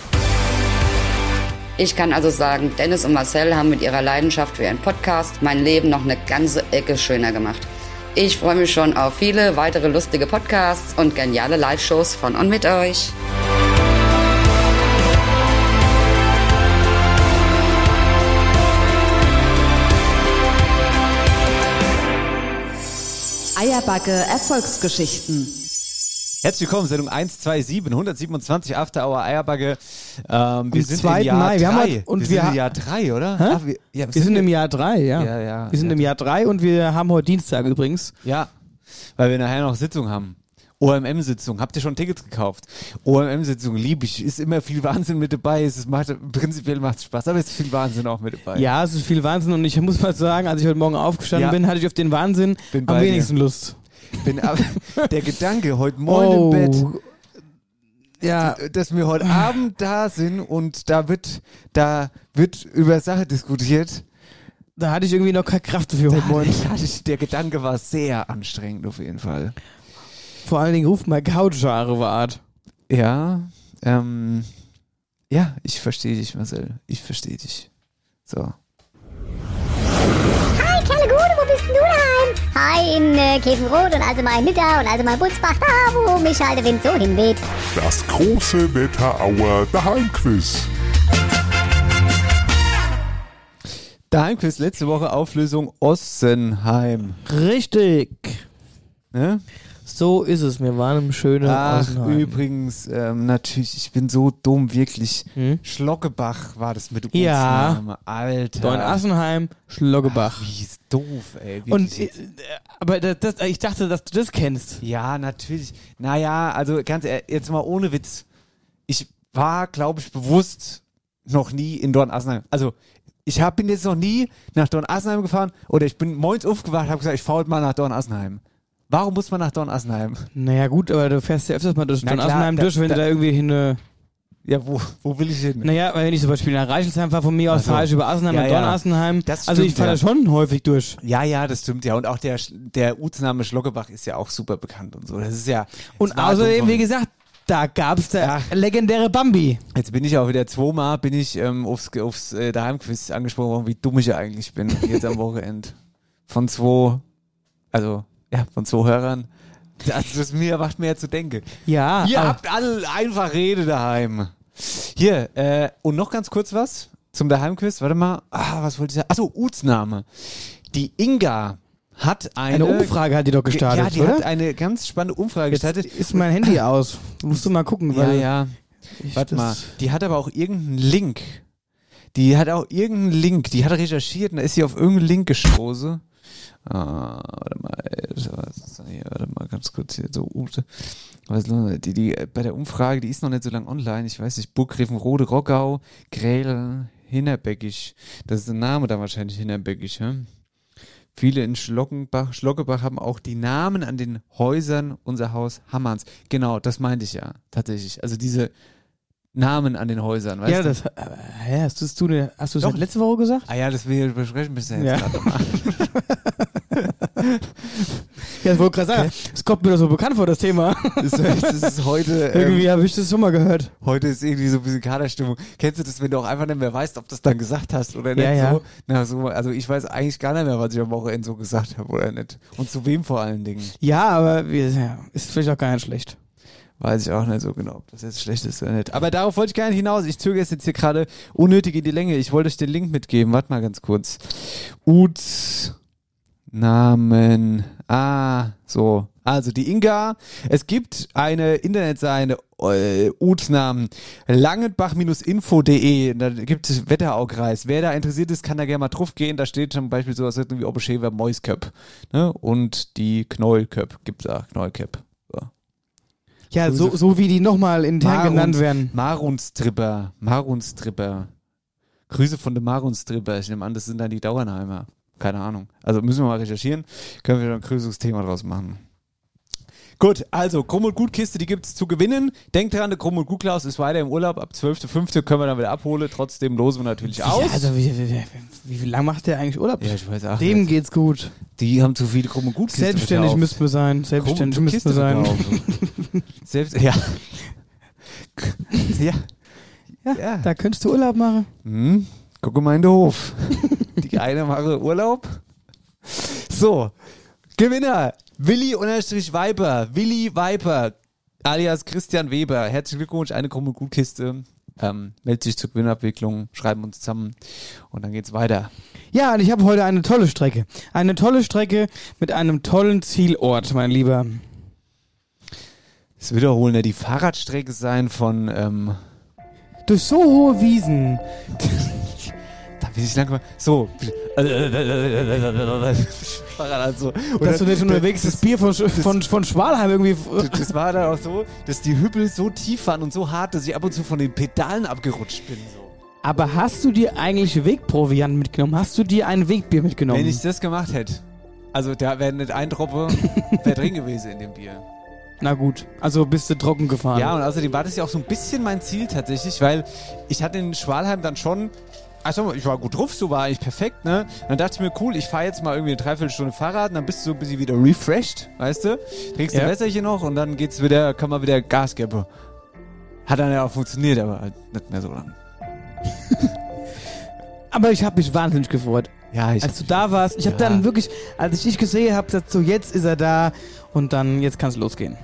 Ich kann also sagen, Dennis und Marcel haben mit ihrer Leidenschaft für ihren Podcast mein Leben noch eine ganze Ecke schöner gemacht. Ich freue mich schon auf viele weitere lustige Podcasts und geniale Live-Shows von und mit euch. Eierbacke Erfolgsgeschichten. Herzlich willkommen, Sendung 127, 127 After Hour Eierbagge. Ähm, wir Am sind 2. im Jahr Mai. Wir haben drei. heute- und wir wir sind im Jahr 3, oder? Ach, wir, ja, Wir sind im Jahr 3, ja. Ja, ja. Wir sind ja, im Jahr 3 und wir haben heute Dienstag übrigens. Ja, weil wir nachher noch Sitzung haben. OMM-Sitzung. Habt ihr schon Tickets gekauft? OMM-Sitzung liebe ich. Ist immer viel Wahnsinn mit dabei. Es macht, prinzipiell macht es Spaß, aber es ist viel Wahnsinn auch mit dabei. Ja, es ist viel Wahnsinn und ich muss mal sagen, als ich heute Morgen aufgestanden Ja. bin, hatte ich auf den Wahnsinn Bin am bei dir. wenigsten Lust. Bin aber, der Gedanke, heute Morgen im Bett, Oh. Ja, dass wir heute Abend da sind und da wird, da wird über Sache diskutiert. da hatte ich irgendwie noch keine Kraft dafür heute Morgen. Ich der Gedanke war sehr anstrengend auf jeden Fall. Vor allen Dingen ruft mal Couchhaare Art. Ja, ähm, ja, ich verstehe dich, Marcel. Ich verstehe dich. So. Hi, Kerle Gude, wo bist denn du daheim? Hi, in äh, Käfenrot und also mal in Nidda und also mal in Butzbach, da wo mich halt der Wind so hinweht. Das große Wetterauer Daheimquiz. Daheimquiz, letzte Woche Auflösung Ossenheim. Richtig. Ne? So ist es. Wir waren im schönen Ach, Außenheim. übrigens, ähm, natürlich, ich bin so dumm, wirklich. Hm? Schlockebach war das mit Ja. Ortsname. Alter. Da in Assenheim, Schloggebach. Wie ist doof, ey. Und äh, aber das, ich dachte, dass du das kennst. Ja, natürlich. Naja, also ganz ehrlich, jetzt mal ohne Witz. Ich war, glaube ich, bewusst noch nie in Dornassenheim. Also, ich hab, bin jetzt noch nie nach Dornassenheim gefahren oder ich bin morgens aufgewacht habe gesagt, ich fahre heute mal nach Dornassenheim. Warum muss man nach Dornassenheim? Naja, gut, aber du fährst ja öfters mal durch Na Don klar, Assenheim da- durch, wenn da- du da irgendwie hin. Äh, Ja, wo, wo will ich hin? naja, weil wenn ich zum Beispiel nach Reichelsheim fahre, von mir aus Ach so. fahre ich über Assenheim Ja, nach ja. Don Assenheim. Das Also ich stimmt, fahre ja. da schon häufig durch. Ja, ja, das stimmt ja. Und auch der, der Ortsname Schlockebach ist ja auch super bekannt und so. Das ist ja. Und das außerdem, dumm wie gesagt, Da gab's der legendäre Bambi. Jetzt bin ich auch wieder zweimal bin ich ähm, aufs, aufs äh, Daheimquiz angesprochen worden, wie dumm ich ja eigentlich bin jetzt am Wochenende. Von zwei, also ja, von zwei Hörern. Das, das mir macht mir ja zu denken. Ja, Ihr aber- habt alle einfach Rede daheim. Hier, äh, und noch ganz kurz was zum Daheimquiz. Warte mal. Ah, was wollte ich sagen? Achso, Utsname. Die Inga hat eine, Eine Umfrage hat die doch gestartet, Ja, die oder? hat eine ganz spannende Umfrage Jetzt gestartet. ist mein Handy aus. Musst du mal gucken, Ja, weil ja. ich Warte das- mal. Die hat aber auch irgendeinen Link. Die hat auch irgendeinen Link. Die hat recherchiert und da ist sie auf irgendeinen Link gestoßen. Ah, warte mal? Warte mal ganz kurz hier so. Ute. Was die, die, äh, bei der Umfrage, die ist noch nicht so lange online. Ich weiß nicht, Burggräfenrode, Rockau, Gräl, Hinterbäckisch. Das ist der Name da wahrscheinlich Hinterbäckisch, hm? Viele in Schlockenbach, Schlockebach haben auch die Namen an den Häusern unser Haus Hammerns. Genau, das meinte ich ja, tatsächlich. Also diese Namen an den Häusern, weißt ja, du? das, äh, hä, hast du es du, ne- hast Doch. nicht letzte Woche gesagt? Ah ja, das wir besprechen müssen Ja. jetzt gerade mal. Ja, ich wollte gerade sagen, es kommt mir doch so bekannt vor, das Thema. Das, das ist heute, Irgendwie ähm, habe ich das schon mal gehört. heute ist irgendwie so ein bisschen Kaderstimmung. Kennst du das, wenn du auch einfach nicht mehr weißt, ob du das dann gesagt hast oder nicht? Ja, ja. So? Na, so, also ich weiß eigentlich gar nicht mehr, was ich am Wochenende so gesagt habe oder nicht. Und zu wem vor allen Dingen. Ja, aber ja, ist vielleicht auch gar nicht schlecht. Weiß ich auch nicht so genau, ob das jetzt schlecht ist oder nicht. Aber darauf wollte ich gar nicht hinaus. Ich zögere es jetzt hier gerade unnötig in die Länge. Ich wollte euch den Link mitgeben. Warte mal ganz kurz. Uts Namen. Ah, so. Also die Inga. Es gibt eine Internetseite, äh, Utsnamen. Langenbach-info.de. Da gibt es Wetteraukreis. Wer da interessiert ist, kann da gerne mal drauf gehen. Da steht zum Beispiel sowas wie Obeschewer Mäusköp. Ne? Und die Knollköp. Gibt's da. Knollköp. Ja, so, so wie die nochmal intern genannt werden. Marunstripper. Marunstripper. Grüße von den Marunstripper. Ich nehme an, das sind dann die Dauernheimer. Keine Ahnung. Also müssen wir mal recherchieren. Können wir da ein größeres Thema draus machen. Gut, also Krumm und Gut-Kiste, die gibt's zu gewinnen. Denkt dran, der Krumm und Gut-Klaus ist weiter im Urlaub. Ab 12.05. können wir dann wieder abholen. Trotzdem losen wir natürlich aus. Ja, also wie, wie, wie, wie, wie lange macht der eigentlich Urlaub? Ja, ich weiß auch Dem nicht. geht's gut. Die haben zu viele Krumm und Gut-Kiste Selbstständig verkauft. müssten wir sein. Selbstständig müssten wir Kiste sein. Selbst, ja. ja. Ja, da könntest du Urlaub machen. Hm, gucke mal in den Hof. Die eine mache Urlaub. So, Gewinner. Willi unterstrich Viper. Willi Viper. Alias Christian Weber. Herzlichen Glückwunsch, eine krumme Gutkiste. Ähm, meldet sich zur Gewinnabwicklung, schreiben uns zusammen und dann geht's weiter. Ja, und ich habe heute eine tolle Strecke. Eine tolle Strecke mit einem tollen Zielort, mein Lieber. Es wird wohl nicht die Fahrradstrecke sein von, ähm, Durch so hohe Wiesen. da bin ich langsam, so, also. Und Dass du nicht unterwegs das Bier von, von, von Schwalheim irgendwie. Das, das war dann auch so, dass die Hüppel so tief waren und so hart, dass ich ab und zu von den Pedalen abgerutscht bin. So. Aber hast du dir eigentlich Wegproviant mitgenommen? Hast du dir ein Wegbier mitgenommen? Wenn ich das gemacht hätte, also da wäre nicht ein Tropfe wär drin gewesen in dem Bier. Na gut, also bist du trocken gefahren. Ja, und außerdem war das ja auch so ein bisschen mein Ziel tatsächlich, weil ich hatte in Schwalheim dann schon, also ich war gut drauf, so war eigentlich perfekt, ne? Dann dachte ich mir, cool, ich fahre jetzt mal irgendwie eine Dreiviertelstunde Fahrrad und dann bist du so ein bisschen wieder refreshed, weißt du? Trinkst Ja. ein Wässerchen noch und dann geht's wieder, kann man wieder Gas geben. Hat dann ja auch funktioniert, aber halt nicht mehr so lang. Aber ich habe mich wahnsinnig gefreut. Ja, ich als du da warst. Ich habe Ja. dann wirklich, als ich dich gesehen habe, gesagt, so jetzt ist er da und dann jetzt kann es losgehen.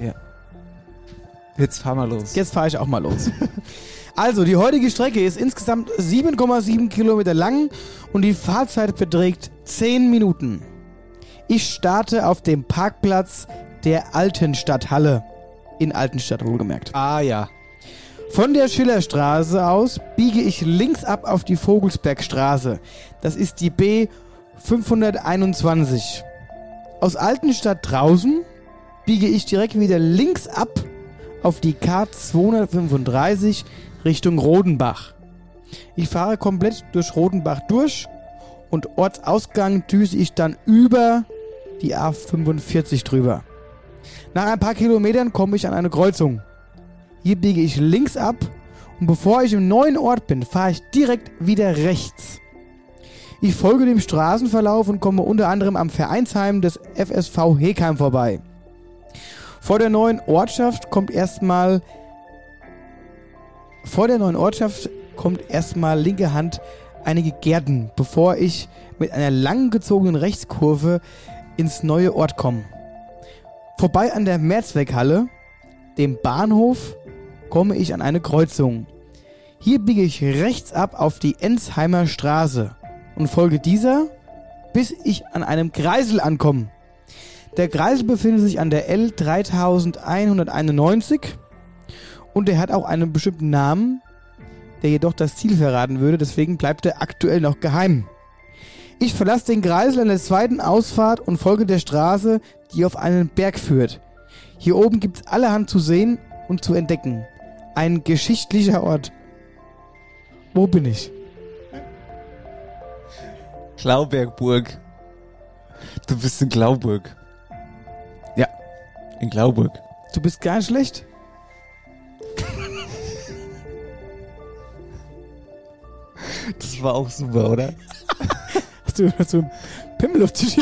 Jetzt fahr mal los. Jetzt fahre ich auch mal los. also, die heutige Strecke ist insgesamt 7,7 Kilometer lang und die Fahrzeit beträgt 10 Minuten. Ich starte auf dem Parkplatz der Altenstadthalle. In Altenstadt wohlgemerkt. Ah ja. Von der Schillerstraße aus biege ich links ab auf die Vogelsbergstraße. Das ist die B 521. Aus Altenstadt draußen biege ich direkt wieder links ab auf die K 235 Richtung Rodenbach. Ich fahre komplett durch Rodenbach durch und Ortsausgang düse ich dann über die A45 drüber. Nach ein paar Kilometern komme ich an eine Kreuzung. Hier biege ich links ab und bevor ich im neuen Ort bin, fahre ich direkt wieder rechts. Ich folge dem Straßenverlauf und komme unter anderem am Vereinsheim des FSV Hekheim vorbei. Vor der neuen Ortschaft kommt erstmal vor der neuen Ortschaft kommt erstmal linke Hand einige Gärten, bevor ich mit einer lang gezogenen Rechtskurve ins neue Ort komme. Vorbei an der Mehrzweckhalle, dem Bahnhof, komme ich an eine Kreuzung. Hier biege ich rechts ab auf die Ensheimer Straße und folge dieser, bis ich an einem Kreisel ankomme. Der Kreisel befindet sich an der L 3191 und der hat auch einen bestimmten Namen, der jedoch das Ziel verraten würde, deswegen bleibt er aktuell noch geheim. Ich verlasse den Kreisel an der zweiten Ausfahrt und folge der Straße, die auf einen Berg führt. Hier oben gibt's allerhand zu sehen und zu entdecken. Ein geschichtlicher Ort. Wo bin ich? Glaubergburg. Du bist in Glauburg. Ja, in Glauburg. Du bist gar nicht schlecht. Das war auch super, oder? Hast du, hast du einen Pimmel auf Tisch?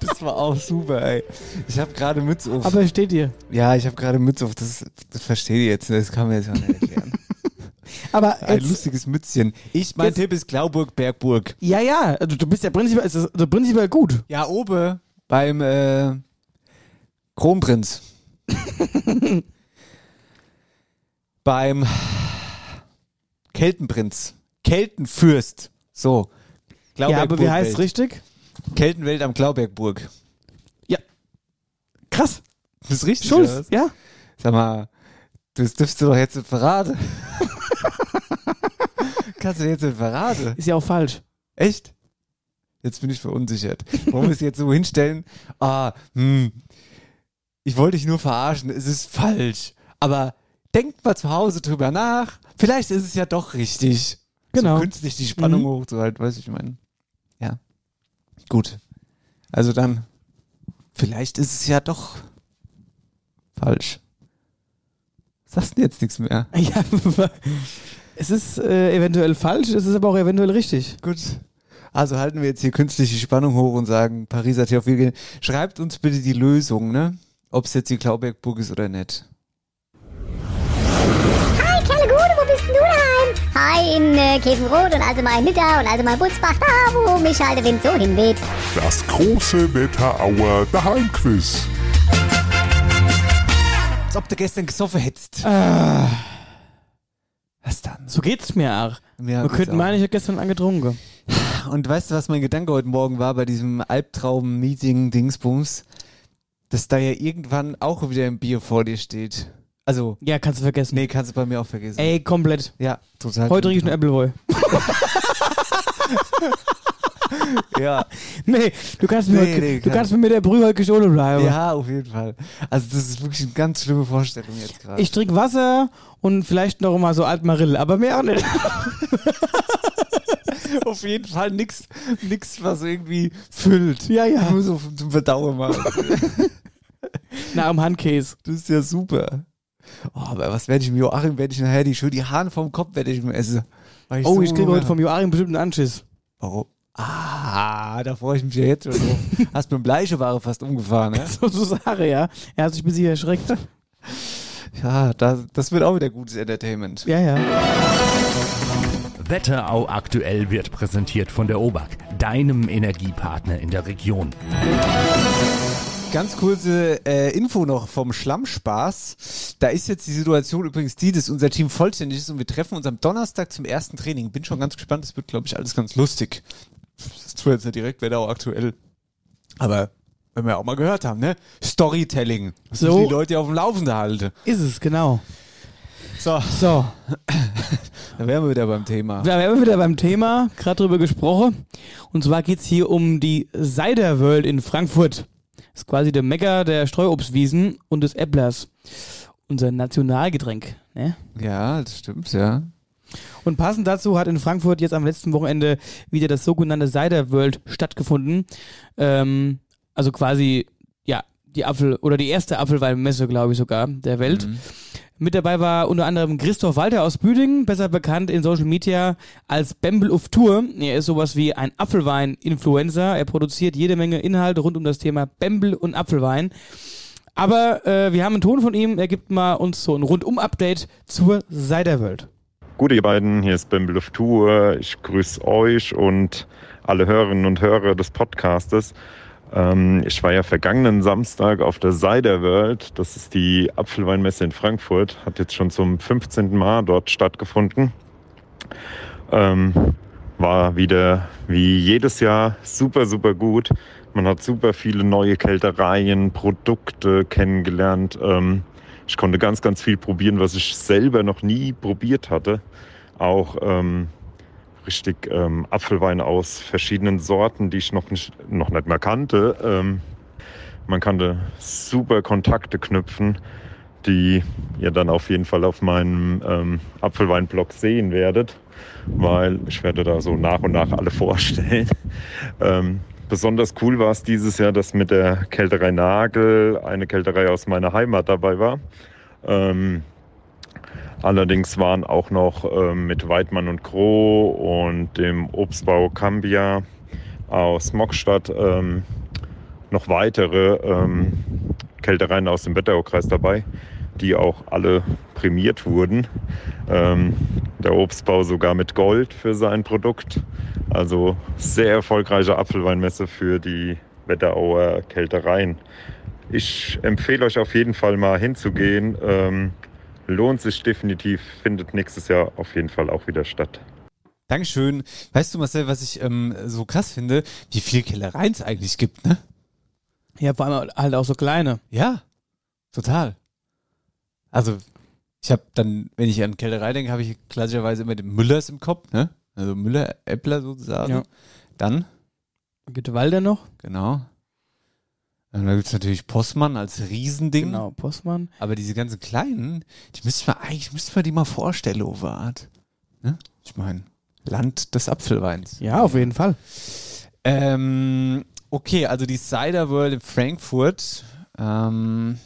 Das war auch super, ey. Ich habe gerade Mütze auf. Aber steht hier. ja, ich habe gerade Mütze auf. Das, das verstehe ich jetzt. Das kann man jetzt auch nicht erklären. Aber Ein jetzt, lustiges Mützchen. Ich, mein Jetzt- Tipp ist Glauburg, Bergburg. ja, ja, also du bist ja prinzipiell, also prinzipiell gut. Ja, oben beim äh, Kronprinz. beim Keltenprinz. Keltenfürst. So. ja, aber wie heißt richtig? Keltenwelt am Glaubergburg. Krass. Das ist richtig. Schulz, ja? Sag mal, das dürfst du doch jetzt nicht verraten. Kannst du jetzt nicht verraten? Ist ja auch falsch. Echt? Jetzt bin ich verunsichert. Wir es jetzt so hinstellen? Ah, hm. Ich wollte dich nur verarschen. Es ist falsch. Aber denkt mal zu Hause drüber nach. Vielleicht ist es ja doch richtig. Genau. So künstlich die Spannung Mhm. hochzuhalten, weiß ich meine. Ja. Gut. Also dann, vielleicht ist es ja doch falsch. Sagst du jetzt nichts mehr? Ja, es ist äh, eventuell falsch, es ist aber auch eventuell richtig. Gut. Also halten wir jetzt hier künstlich die Spannung hoch und sagen, Paris hat hier auf Wege. Schreibt uns bitte die Lösung, ne? Ob es jetzt die Klaubergburg ist oder nicht. Hi, Kerlegude, wo bist denn du daheim? Hi, in äh, Käfenrot und also mal in Nidda und also mal in Butzbach, da wo mich halt der Wind so hinweht. Das große Wetterauer Daheimquiz. Als ob du gestern gesoffen hättest. Ah, Was dann? so geht's mir auch. Ja, Man könnte meinen, ich hätte gestern angetrunken. Und weißt du, was mein Gedanke heute Morgen war bei diesem Albtraum-Meeting-Dingsbums? Dass da ja irgendwann auch wieder ein Bier vor dir steht. Also, Ja, kannst du vergessen. nee, kannst du bei mir auch vergessen. Ey, komplett. Ja, total. Heute rieche ich einen Appleboy. Ja, Nee, du kannst mir, Nee, heute- nee, du kann- kannst mir mit der Brühe heute gestohlen bleiben. ja, auf jeden Fall. Also, das ist wirklich eine ganz schlimme Vorstellung jetzt gerade. Ich trinke Wasser und vielleicht noch mal so Altmarill, aber mehr auch nicht. auf jeden Fall nix, was irgendwie füllt. Ja, ja. Nur so zum Verdauen mal. Nach dem Handkäse. Das ist ja super. Oh, aber was werde ich mir, Joachim, werde ich nachher die schön die Haaren vom Kopf werde ich mir essen. Weil Oh, so ich kriege heute vom Joachim bestimmt einen Anschiss. Warum? Ah, da freue ich mich ja jetzt schon drauf. Hast mit dem Bleicheware fast umgefahren, ne? So zu Sache, ja. Er hat sich bis hier erschreckt. Ja, das, das wird auch wieder gutes Entertainment. Ja, ja. Wetterau aktuell wird präsentiert von der OBAK, deinem Energiepartner in der Region. Ganz kurze äh, Info noch vom Schlammspaß. Da ist jetzt die Situation übrigens die, dass unser Team vollständig ist und wir treffen uns am Donnerstag zum ersten Training. Bin schon ganz gespannt, das wird, glaube ich, alles ganz lustig. Das zwar jetzt nicht direkt Wetterau aktuell, aber wenn wir auch mal gehört haben, ne? Storytelling. Das So. die Leute auf dem Laufenden halten. Ist es, genau. So, So, da wären wir wieder beim Thema. da wären wir wieder beim Thema, gerade drüber gesprochen. Und zwar geht's hier um die Cider World in Frankfurt. Das ist quasi der Mecker der Streuobstwiesen und des Äpplers. Unser Nationalgetränk. Ne? Ja, das stimmt, ja. Und passend dazu hat in Frankfurt jetzt am letzten Wochenende wieder das sogenannte Cider World stattgefunden. Ähm, also quasi, ja, die Apfel- oder die erste Apfelweinmesse, glaube ich sogar, der Welt. Mhm. Mit dabei war unter anderem Christoph Walter aus Büdingen, besser bekannt in Social Media als Bembel auf Tour. Er ist sowas wie ein Apfelwein-Influencer. Er produziert jede Menge Inhalte rund um das Thema Bembel und Apfelwein. Aber äh, wir haben einen Ton von ihm. Er gibt mal uns so ein Rundum-Update zur Cider-World. Gute ihr beiden, hier ist Bimble of Tour. Ich grüße euch und alle Hörerinnen und Hörer des Podcastes. Ähm, ich war ja vergangenen Samstag auf der Cider World. Das ist die Apfelweinmesse in Frankfurt. Hat jetzt schon zum 15. Mal dort stattgefunden. Ähm, war wieder wie jedes Jahr super, super gut. Man hat super viele neue Kältereien, Produkte kennengelernt. Ähm, ich konnte ganz, ganz viel probieren, was ich selber noch nie probiert hatte. Auch ähm, richtig ähm, Apfelwein aus verschiedenen Sorten, die ich noch nicht, noch nicht mehr kannte. Ähm, man konnte super Kontakte knüpfen, die ihr dann auf jeden Fall auf meinem ähm, Apfelwein-Blog sehen werdet, weil ich werde da so nach und nach alle vorstellen. Ähm, besonders cool war es dieses Jahr, dass mit der Kälterei Nagel eine Kälterei aus meiner Heimat dabei war. Ähm, allerdings waren auch noch ähm, mit Weidmann und Kroh und dem Obstbau Cambia aus Mockstadt ähm, noch weitere ähm, Kältereien aus dem Wetteraukreis dabei, die auch alle prämiert wurden. Ähm, der Obstbau sogar mit Gold für sein Produkt. Also sehr erfolgreiche Apfelweinmesse für die Wetterauer Kältereien. Ich empfehle euch auf jeden Fall mal hinzugehen. Ähm, lohnt sich definitiv, findet nächstes Jahr auf jeden Fall auch wieder statt. Dankeschön. Weißt du, Marcel, was ich ähm, so krass finde, wie viel Kellereien es eigentlich gibt, ne? Ja, vor allem halt auch so kleine. Ja, total. Also, ich habe dann, wenn ich an Kellerei denke, habe ich klassischerweise immer den Müllers im Kopf, ne? Also Müller, Äppler sozusagen. Ja. Dann, Gittewalder noch? genau. Und dann gibt's natürlich Postmann als Riesending. Genau, Postmann. Aber diese ganzen kleinen, die müsste man eigentlich, müsste man die mal vorstellen, Ovart. Ne? Ich meine, Land des Apfelweins. Ja, auf jeden Fall. Ähm, okay, also die Cider World in Frankfurt. Ähm,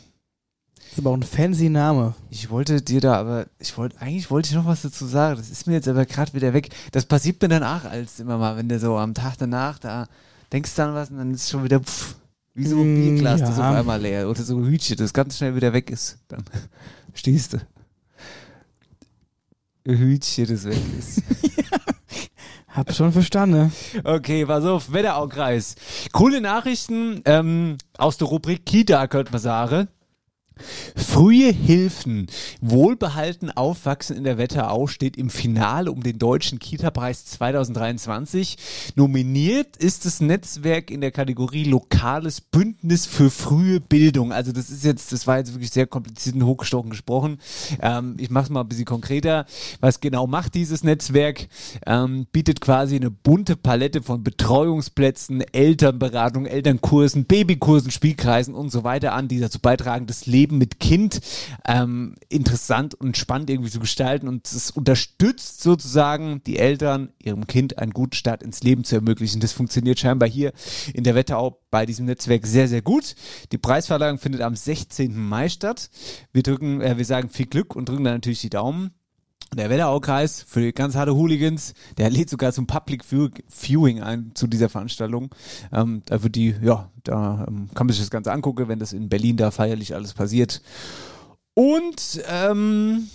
Das ist aber auch ein fancy Name. ich wollte dir da aber, ich wollte, eigentlich wollte ich noch was dazu sagen. Das ist mir jetzt aber gerade wieder weg. Das passiert mir danach als immer mal, wenn du so am Tag danach da denkst dann was und dann ist schon wieder pff, wie so ein Mm, Bierglas, das ja. auf einmal leer oder so ein Hütchen, das ganz schnell wieder weg ist. Dann stehst du. Ein Hütchen, das weg ist. Hab schon verstanden. Okay, pass auf, Wetteraukreis. Coole Nachrichten ähm, aus der Rubrik Kita, könnte man sagen. Frühe Hilfen, wohlbehalten aufwachsen in der Wetterau steht im Finale um den Deutschen Kita-Preis 2023. Nominiert ist das Netzwerk in der Kategorie Lokales Bündnis für frühe Bildung. Also das ist jetzt, das war jetzt wirklich sehr kompliziert und hochgestochen gesprochen. Ähm, ich mache es mal ein bisschen konkreter. Was genau macht dieses Netzwerk? Ähm, bietet quasi eine bunte Palette von Betreuungsplätzen, Elternberatung, Elternkursen, Babykursen, Spielkreisen und so weiter an, die dazu beitragen, das Leben mit Kind ähm, interessant und spannend irgendwie zu gestalten und es unterstützt sozusagen die Eltern, ihrem Kind einen guten Start ins Leben zu ermöglichen. Das funktioniert scheinbar hier in der Wetterau bei diesem Netzwerk sehr, sehr gut. Die Preisverleihung findet am 16. Mai statt. Wir drücken, äh, wir sagen viel Glück und drücken da natürlich die Daumen. Der Wetteraukreis für die ganz harte Hooligans, der lädt sogar zum Public View Viewing ein zu dieser Veranstaltung. Ähm, da wird die, ja, da ähm, kann man sich das Ganze angucken, wenn das in Berlin da feierlich alles passiert. Und ähm,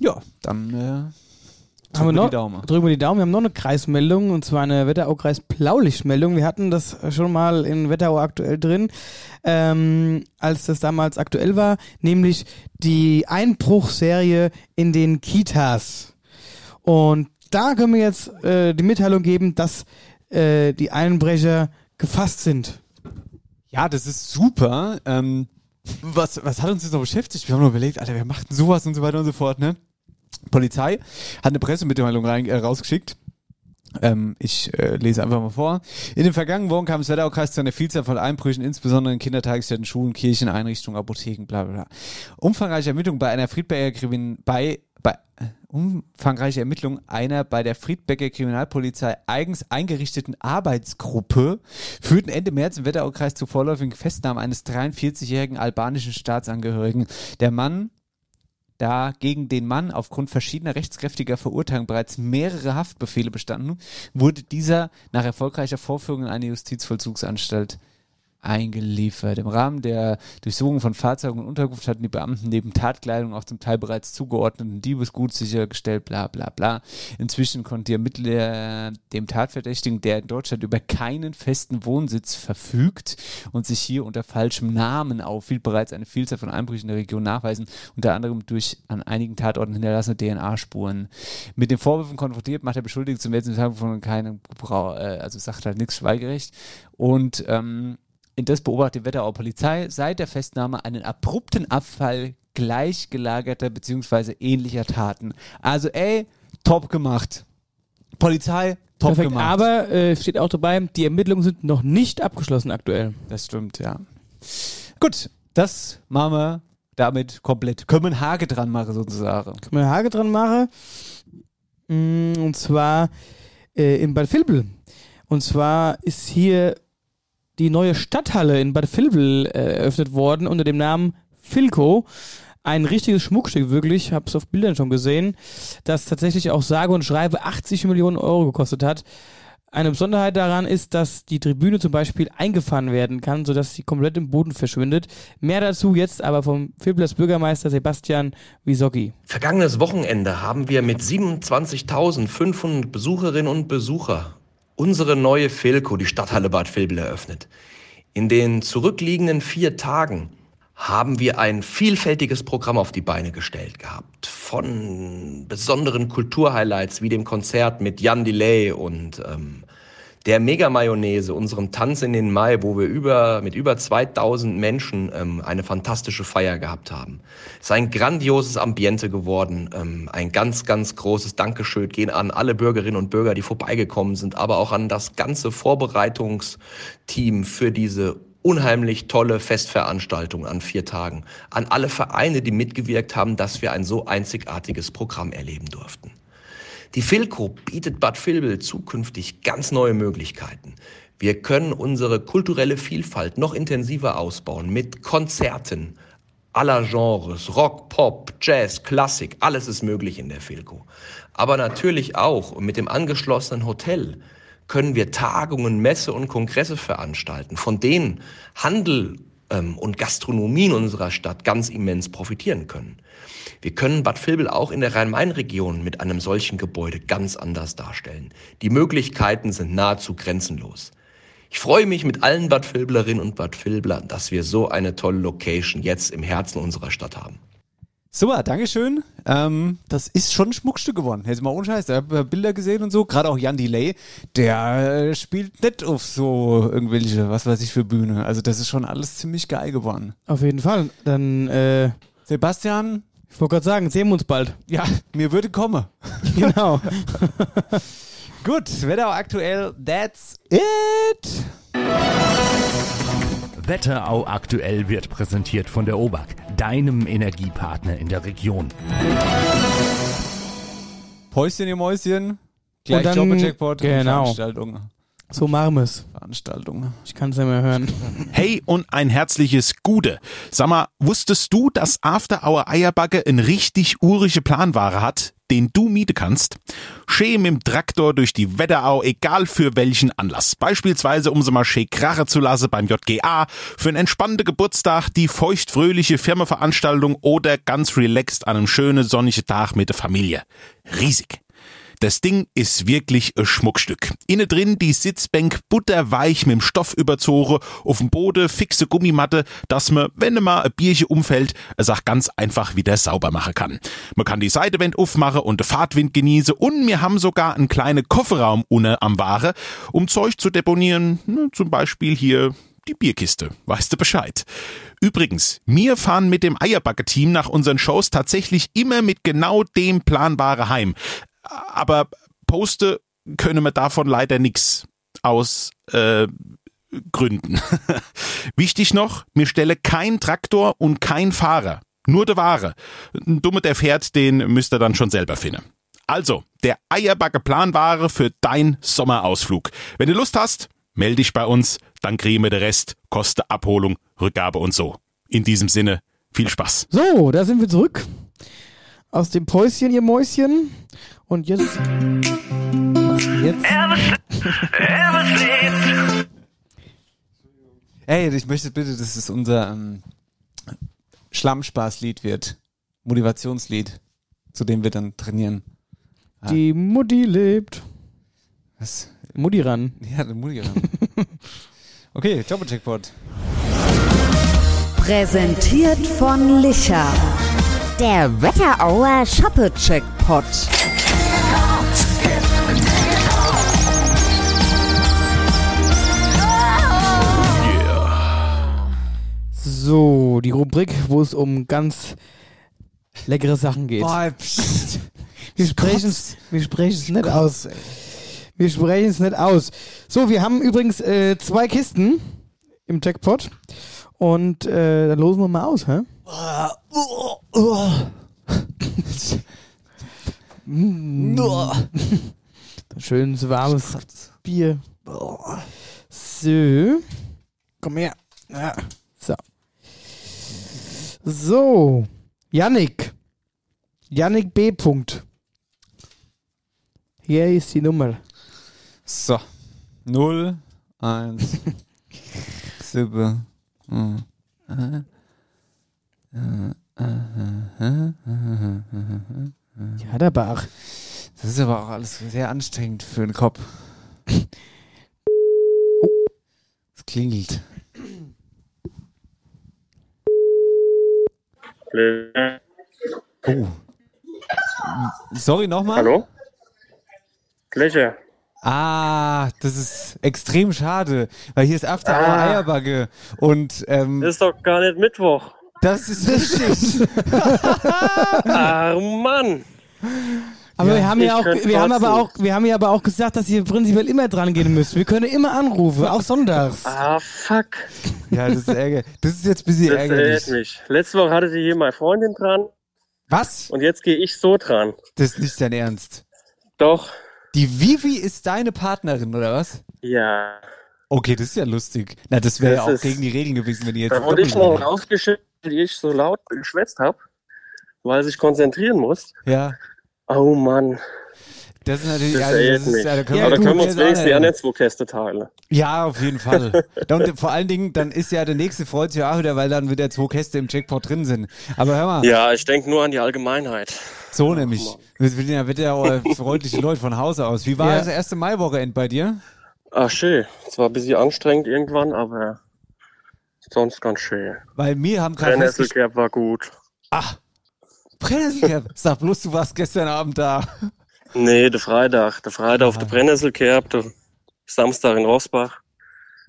ja, dann äh, Haben wir drücken noch, die Daumen. drücken wir die Daumen. Wir haben noch eine Kreismeldung und zwar eine Wetteraukreis Blaulichtmeldung. Wir hatten das schon mal in Wetterau aktuell drin, ähm, als das damals aktuell war, nämlich die Einbruchserie in den Kitas. Und da können wir jetzt äh, die Mitteilung geben, dass äh, die Einbrecher gefasst sind. Ja, das ist super. Ähm, was, was hat uns jetzt noch beschäftigt? Wir haben noch überlegt, Alter, wer macht denn sowas und so weiter und so fort, ne? Polizei hat eine Pressemitteilung rein, äh, rausgeschickt. Ähm, ich äh, lese einfach mal vor. In den vergangenen Wochen kam es Wetteraukreis zu einer Vielzahl von Einbrüchen, insbesondere in Kindertagesstätten, Schulen, Kirchen, Einrichtungen, Apotheken, bla bla bla. Umfangreiche Ermittlungen bei einer Friedberger Krimin bei, bei äh, umfangreiche Ermittlungen einer bei der Friedbecker Kriminalpolizei eigens eingerichteten Arbeitsgruppe führten Ende März im Wetteraukreis zur vorläufigen Festnahme eines 43-jährigen albanischen Staatsangehörigen. Der Mann da gegen den Mann aufgrund verschiedener rechtskräftiger Verurteilungen bereits mehrere Haftbefehle bestanden, wurde dieser nach erfolgreicher Vorführung in eine Justizvollzugsanstalt eingeliefert. Im Rahmen der Durchsuchung von Fahrzeugen und Unterkunft hatten die Beamten neben Tatkleidung auch zum Teil bereits zugeordneten Diebesgut sichergestellt, bla bla bla. Inzwischen konnten die Ermittler dem Tatverdächtigen, der in Deutschland über keinen festen Wohnsitz verfügt und sich hier unter falschem Namen aufhielt, bereits eine Vielzahl von Einbrüchen in der Region nachweisen, unter anderem durch an einigen Tatorten hinterlassene DNA-Spuren. Mit den Vorwürfen konfrontiert macht der Beschuldigte zum jetzigen Zeitpunkt von keinem Gebrauch, äh, also sagt halt nichts schweigerecht. Und ähm, das beobachtet die Wetterauer Polizei seit der Festnahme einen abrupten Abfall gleichgelagerter bzw. ähnlicher Taten. Also ey, top gemacht. Polizei, top Perfekt, gemacht. aber äh, steht auch dabei, die Ermittlungen sind noch nicht abgeschlossen aktuell. Das stimmt, ja. Gut, das machen wir damit komplett. Können wir einen Hake dran machen sozusagen. Können wir einen Hake dran machen? Mm, Und zwar äh, in Bad Vilbel. Und zwar ist hier die neue Stadthalle in Bad Vilbel äh, eröffnet worden unter dem Namen Filco. Ein richtiges Schmuckstück, wirklich. Hab's auf Bildern schon gesehen. Das tatsächlich auch sage und schreibe 80 Millionen Euro gekostet hat. Eine Besonderheit daran ist, dass die Tribüne zum Beispiel eingefahren werden kann, sodass sie komplett im Boden verschwindet. Mehr dazu jetzt aber vom Vilblers Bürgermeister Sebastian Wisocki. Vergangenes Wochenende haben wir mit 27.500 Besucherinnen und Besucher unsere neue Filco, die Stadthalle Bad Vilbel, eröffnet. In den zurückliegenden vier Tagen haben wir ein vielfältiges Programm auf die Beine gestellt gehabt. Von besonderen Kulturhighlights wie dem Konzert mit Jan Delay und ähm, der Mega-Mayonnaise, unserem Tanz in den Mai, wo wir über, mit über 2000 Menschen ähm, eine fantastische Feier gehabt haben. Es ist ein grandioses Ambiente geworden. Ähm, ein ganz, ganz großes Dankeschön gehen an alle Bürgerinnen und Bürger, die vorbeigekommen sind, aber auch an das ganze Vorbereitungsteam für diese unheimlich tolle Festveranstaltung an vier Tagen. An alle Vereine, die mitgewirkt haben, dass wir ein so einzigartiges Programm erleben durften. Die Filco bietet Bad Vilbel zukünftig ganz neue Möglichkeiten. Wir können unsere kulturelle Vielfalt noch intensiver ausbauen mit Konzerten aller Genres, Rock, Pop, Jazz, Klassik, alles ist möglich in der Filco. Aber natürlich auch mit dem angeschlossenen Hotel können wir Tagungen, Messe und Kongresse veranstalten, von denen Handel ähm, und Gastronomie in unserer Stadt ganz immens profitieren können. Wir können Bad Vilbel auch in der Rhein-Main-Region mit einem solchen Gebäude ganz anders darstellen. Die Möglichkeiten sind nahezu grenzenlos. Ich freue mich mit allen Bad Vilblerinnen und Bad Vilbler, dass wir so eine tolle Location jetzt im Herzen unserer Stadt haben. Super, Dankeschön. Ähm, das ist schon ein Schmuckstück geworden. Jetzt mal ohne Scheiß. Ich habe Bilder gesehen und so. Gerade auch Jan Delay, der äh, spielt nicht auf so irgendwelche, was weiß ich, für Bühne. Also das ist schon alles ziemlich geil geworden. Auf jeden Fall. Dann, äh, Sebastian. Ich wollte gerade sagen, sehen wir uns bald. Ja, mir würde kommen. Genau. Gut, Wetter aktuell, that's it. Wetterau aktuell wird präsentiert von der OBAK, deinem Energiepartner in der Region. Päuschen, ihr Mäuschen. Gleich Und dann- Jobber-Jackpot. genau. Veranstaltung. So machen wir es. Veranstaltung. Ich kann es nicht mehr hören. Hey und ein herzliches Gude. Sag mal, wusstest du, dass After Hour Eierbacke ein richtig urische Planware hat, den du mieten kannst? Schön im Traktor durch die Wetterau, egal für welchen Anlass. Beispielsweise, um sie mal schön krache zu lassen beim JGA, für einen entspannten Geburtstag, die feuchtfröhliche Firmenveranstaltung oder ganz relaxed an einem schönen sonnigen Tag mit der Familie. Riesig. Das Ding ist wirklich ein Schmuckstück. Innen drin die Sitzbank butterweich mit dem Stoff überzogen, auf dem Boden fixe Gummimatte, dass man, wenn mal ein Bierchen umfällt, es auch ganz einfach wieder sauber machen kann. Man kann die Seitewand aufmachen und den Fahrtwind genießen und wir haben sogar einen kleinen Kofferraum unten am Ware, um Zeug zu deponieren, ne, zum Beispiel hier die Bierkiste. Weißt du Bescheid? Übrigens, wir fahren mit dem Eierbacke-Team nach unseren Shows tatsächlich immer mit genau dem Planware heim. Aber poste können wir davon leider nix aus äh, Gründen. Wichtig noch, mir stelle kein Traktor und kein Fahrer. Nur der Ware. Ein Dumme, der fährt, den müsst ihr dann schon selber finden. Also, der Eierbacke Planware für dein Sommerausflug. Wenn du Lust hast, melde dich bei uns, dann kriegen wir den Rest, Koste, Abholung, Rückgabe und so. In diesem Sinne, viel Spaß. So, da sind wir zurück. Aus dem Päuschen, ihr Mäuschen. Und jetzt. Was jetzt? Ey, ich möchte bitte, dass es unser ähm, Schlammspaßlied wird. Motivationslied, zu dem wir dann trainieren. Ah. Die Mutti lebt. Was? Mutti ran. Ja, der Mutti ran. okay, Doppelcheckpot. Präsentiert von Licher. Der Wetterauer Shoppe-Checkpot. So, die Rubrik, wo es um ganz leckere Sachen geht. Boah, wir sprechen es wir sprechen's nicht aus. Wir sprechen es nicht aus. So, wir haben übrigens äh, zwei Kisten im Jackpot. Und äh, dann losen wir mal aus, hä? Hm. Schönes warmes Bier. So. Komm her. Ja. So. So. Yannick. Yannick B. -Punkt. Hier ist die Nummer. So. 0, 1, 7. 1. Ja, der Bach. Das ist aber auch alles sehr anstrengend für den Kopf. Es klingelt. Oh. Sorry nochmal? Hallo? Fläche. Ah, das ist extrem schade, weil hier ist After Hour Ah. Eierbagge und ähm, Ist doch gar nicht Mittwoch. Das ist richtig. Ah, Mann. Aber Ja, wir haben ja auch, wir haben aber auch, wir haben ja aber auch gesagt, dass ihr prinzipiell immer dran gehen müsst. Wir können immer anrufen, auch sonntags. Ah, fuck. ja, das ist ärgerlich. Das ist jetzt ein bisschen Das ärgerlich. ärgert mich. Letzte Woche hatte sie hier meine Freundin dran Was? und jetzt gehe ich so dran. Das ist nicht dein Ernst. Doch. Die Vivi ist deine Partnerin, oder was? Ja. Okay, das ist ja lustig. Na, das wäre ja Das auch gegen die Regeln gewesen, wenn die jetzt Da wurde ich noch rausgeschickt, wie ich so laut geschwätzt habe, weil ich konzentrieren muss. Ja, Oh Mann. das ist natürlich. Das also, das ist, ja, da können Aber wir, da können wir uns wenigstens die alle- anderen zwei Käste teilen. Ja, auf jeden Fall. Und vor allen Dingen, dann ist ja der nächste freut sich auch wieder, weil dann wieder zwei Käste im Jackpot drin sind. Aber hör mal, Ja, ich denke nur an die Allgemeinheit. so nämlich. Wir sind ja wird ja auch freundliche Leute von Hause aus. Wie war Ja. das erste Maiwochenende bei dir? Ach, schön. Es war ein bisschen anstrengend irgendwann, aber sonst ganz schön. Weil wir haben gerade. Brennnesselkerb war gut. Brennnesselkerb. Sag bloß, du warst gestern Abend da. Nee, der Freitag. Der Freitag auf der Brennnesselkerb, der Samstag in Rosbach,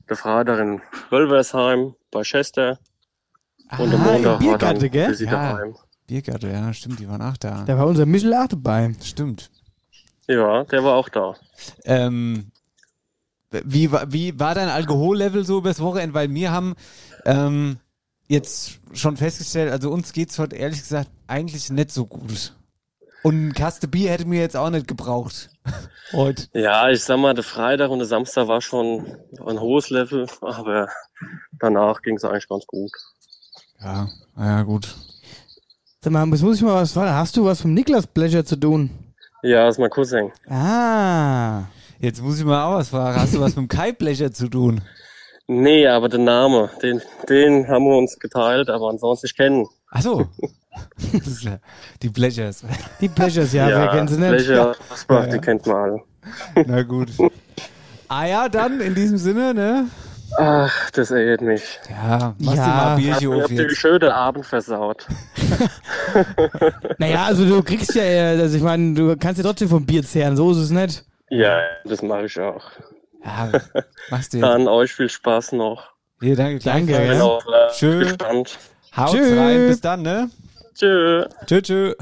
der Freitag in Wölversheim bei Chester und der Ah, Montag war dann Biergarten, gell? Ja. daheim. Biergarten, ja, stimmt, die waren auch da. Da war unser Michel auch dabei. Stimmt. Ja, der war auch da. Ähm, wie, wie war dein Alkohollevel so übers Wochenende? Weil wir haben ähm, jetzt schon festgestellt, also uns geht's heute ehrlich gesagt eigentlich nicht so gut. Und ein Kaste Bier hätte mir jetzt auch nicht gebraucht. Heute. Ja, ich sag mal, der Freitag und der Samstag war schon ein hohes Level, aber danach ging es eigentlich ganz gut. Ja, ja, gut. Sag mal, jetzt muss ich mal was fragen. Hast du was mit Niklas Pleasure zu tun? Ja, ist mein Cousin. Ah. Jetzt muss ich mal auch was fragen. Hast du was mit dem Kai Blecher zu tun? Nee, aber der Name, den, den haben wir uns geteilt, aber ansonsten ich kenne. Ach so. Ja die Blechers. Die Pleasures, ja, wer kennt sie nicht? Rosbach, Ja, ja. die kennt man alle. Na gut. Ah ja, dann in diesem Sinne, ne? Ach, das ärgert mich. Ja, mach Ja. dir mal Bierchen hab auf dir jetzt. den Abend versaut. Naja, also du kriegst ja, äh, also ich meine, du kannst ja trotzdem vom Bier zehren, so ist es nicht. Ja, das mache ich auch. Ja, machst du jetzt. Dann euch viel Spaß noch. Hier, danke, Danke, ja. Auf äh, Tschö. Gestand. Haut Tschö. rein, bis dann, ne? Tschö. Tschö, tschö.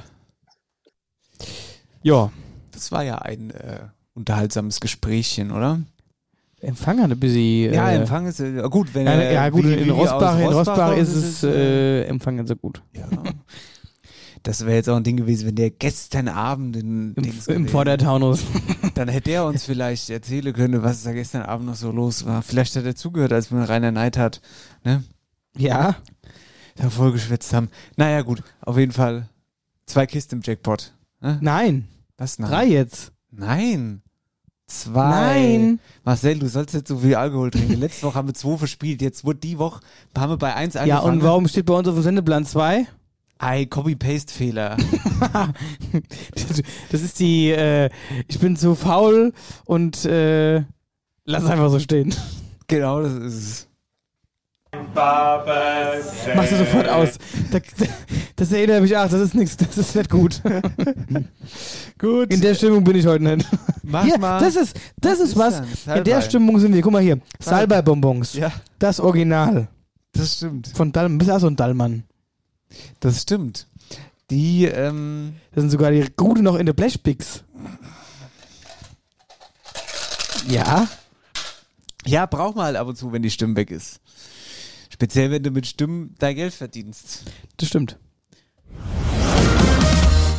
Ja. Das war ja ein äh, unterhaltsames Gesprächchen, oder? Empfang hat ein bisschen. Ja, äh, Empfang ist äh, gut, wenn Ja, er ja gut, wie- in wie Rosbach, in Rosbach kommt, ist es äh, Empfang nicht so gut. Ja. Das wäre jetzt auch ein Ding gewesen, wenn der gestern Abend in Im, im Vordertaunus. Dann hätte er uns vielleicht erzählen können, was da gestern Abend noch so los war. Vielleicht hat er zugehört, als wir Rainer Neid hat, ne? Ja. Da voll geschwätzt haben. Naja, gut, auf jeden Fall zwei Kisten im Jackpot. Ne? Nein. Was? Nein. Drei jetzt. Nein. Zwei. Nein. Marcel, du sollst nicht so viel Alkohol trinken. Letzte Woche haben wir zwei verspielt. Jetzt wurde die Woche, haben wir bei eins Ja, angefangen. und warum steht bei uns auf dem Sendeplan 2? Ei, Copy-Paste-Fehler. Das ist die, äh, ich bin zu faul und äh, lass einfach so stehen. genau, das ist es. Machst du sofort aus. Das, das erinnert mich, ach, das ist nichts, das ist nicht gut. Gut. In der Stimmung bin ich heute nicht. Mach hier, mal. Das ist, das Was ist was. In der Stimmung sind wir. Guck mal hier. Salbei. Salbei-Bonbons. Ja. Das Original. Das stimmt. Von Dallmann. Bist du auch so ein Dallmann? Das stimmt. Die, ähm, Das sind sogar die gute noch in der Blechpix. Ja. ja, braucht man halt ab und zu, wenn die Stimme weg ist. Speziell, wenn du mit Stimmen dein Geld verdienst. Das stimmt.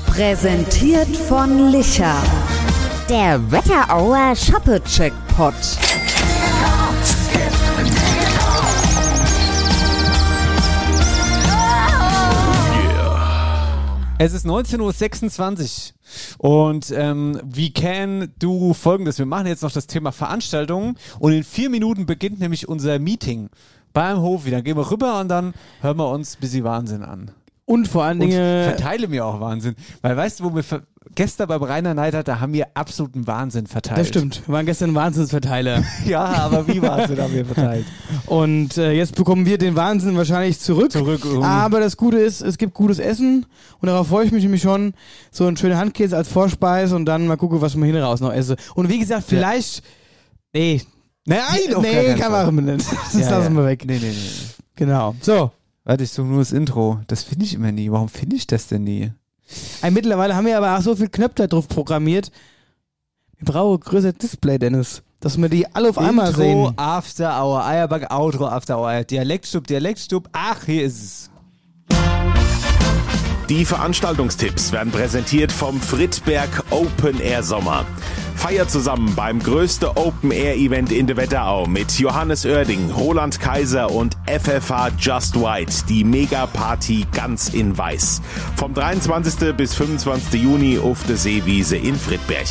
Präsentiert von Licher. Der Wetterauer Shoppe-Checkpot. Es ist 19.26 Uhr und ähm, we can do folgendes. Wir machen jetzt noch das Thema Veranstaltungen und in vier Minuten beginnt nämlich unser Meeting beim Hofi. Dann gehen wir rüber und dann hören wir uns ein bisschen Wahnsinn an. Und vor allen Und Dingen. verteile mir auch Wahnsinn. Weil weißt du, wo wir gestern beim Rainer Neidert, da haben wir absoluten Wahnsinn verteilt. Das stimmt. Wir waren gestern Wahnsinnsverteiler. Ja, aber wie Wahnsinn haben wir verteilt? Und äh, jetzt bekommen wir den Wahnsinn wahrscheinlich zurück. Zurück. um- Aber das Gute ist, es gibt gutes Essen und darauf freue ich mich nämlich schon. So ein schöner Handkäse als Vorspeise und dann mal gucken, was man hin raus noch esse. Und wie gesagt, vielleicht. Nee. Nein, auf nee, kann Fall. man nicht. Das Ja, lassen ja. wir weg. Nee, nee, nee. Genau. So. Warte, ich suche nur das Intro. Das finde ich immer nie. Warum finde ich das denn nie? Ey, mittlerweile haben wir aber auch so viel Knöpfe drauf programmiert. Wir brauchen ein größeres Display, Dennis. Dass wir die alle auf einmal Intro, sehen. After Hour, Eierbag, Outro, After Hour, Dialektstub, Dialektstub. Ach, hier ist es. Die Veranstaltungstipps werden präsentiert vom Friedberg Open Air Sommer. Feier zusammen beim größten Open Air Event in der Wetterau mit Johannes Oerding, Roland Kaiser und FFH Just White, die Mega Party ganz in weiß. Vom 23. bis 25. Juni auf der Seewiese in Friedberg.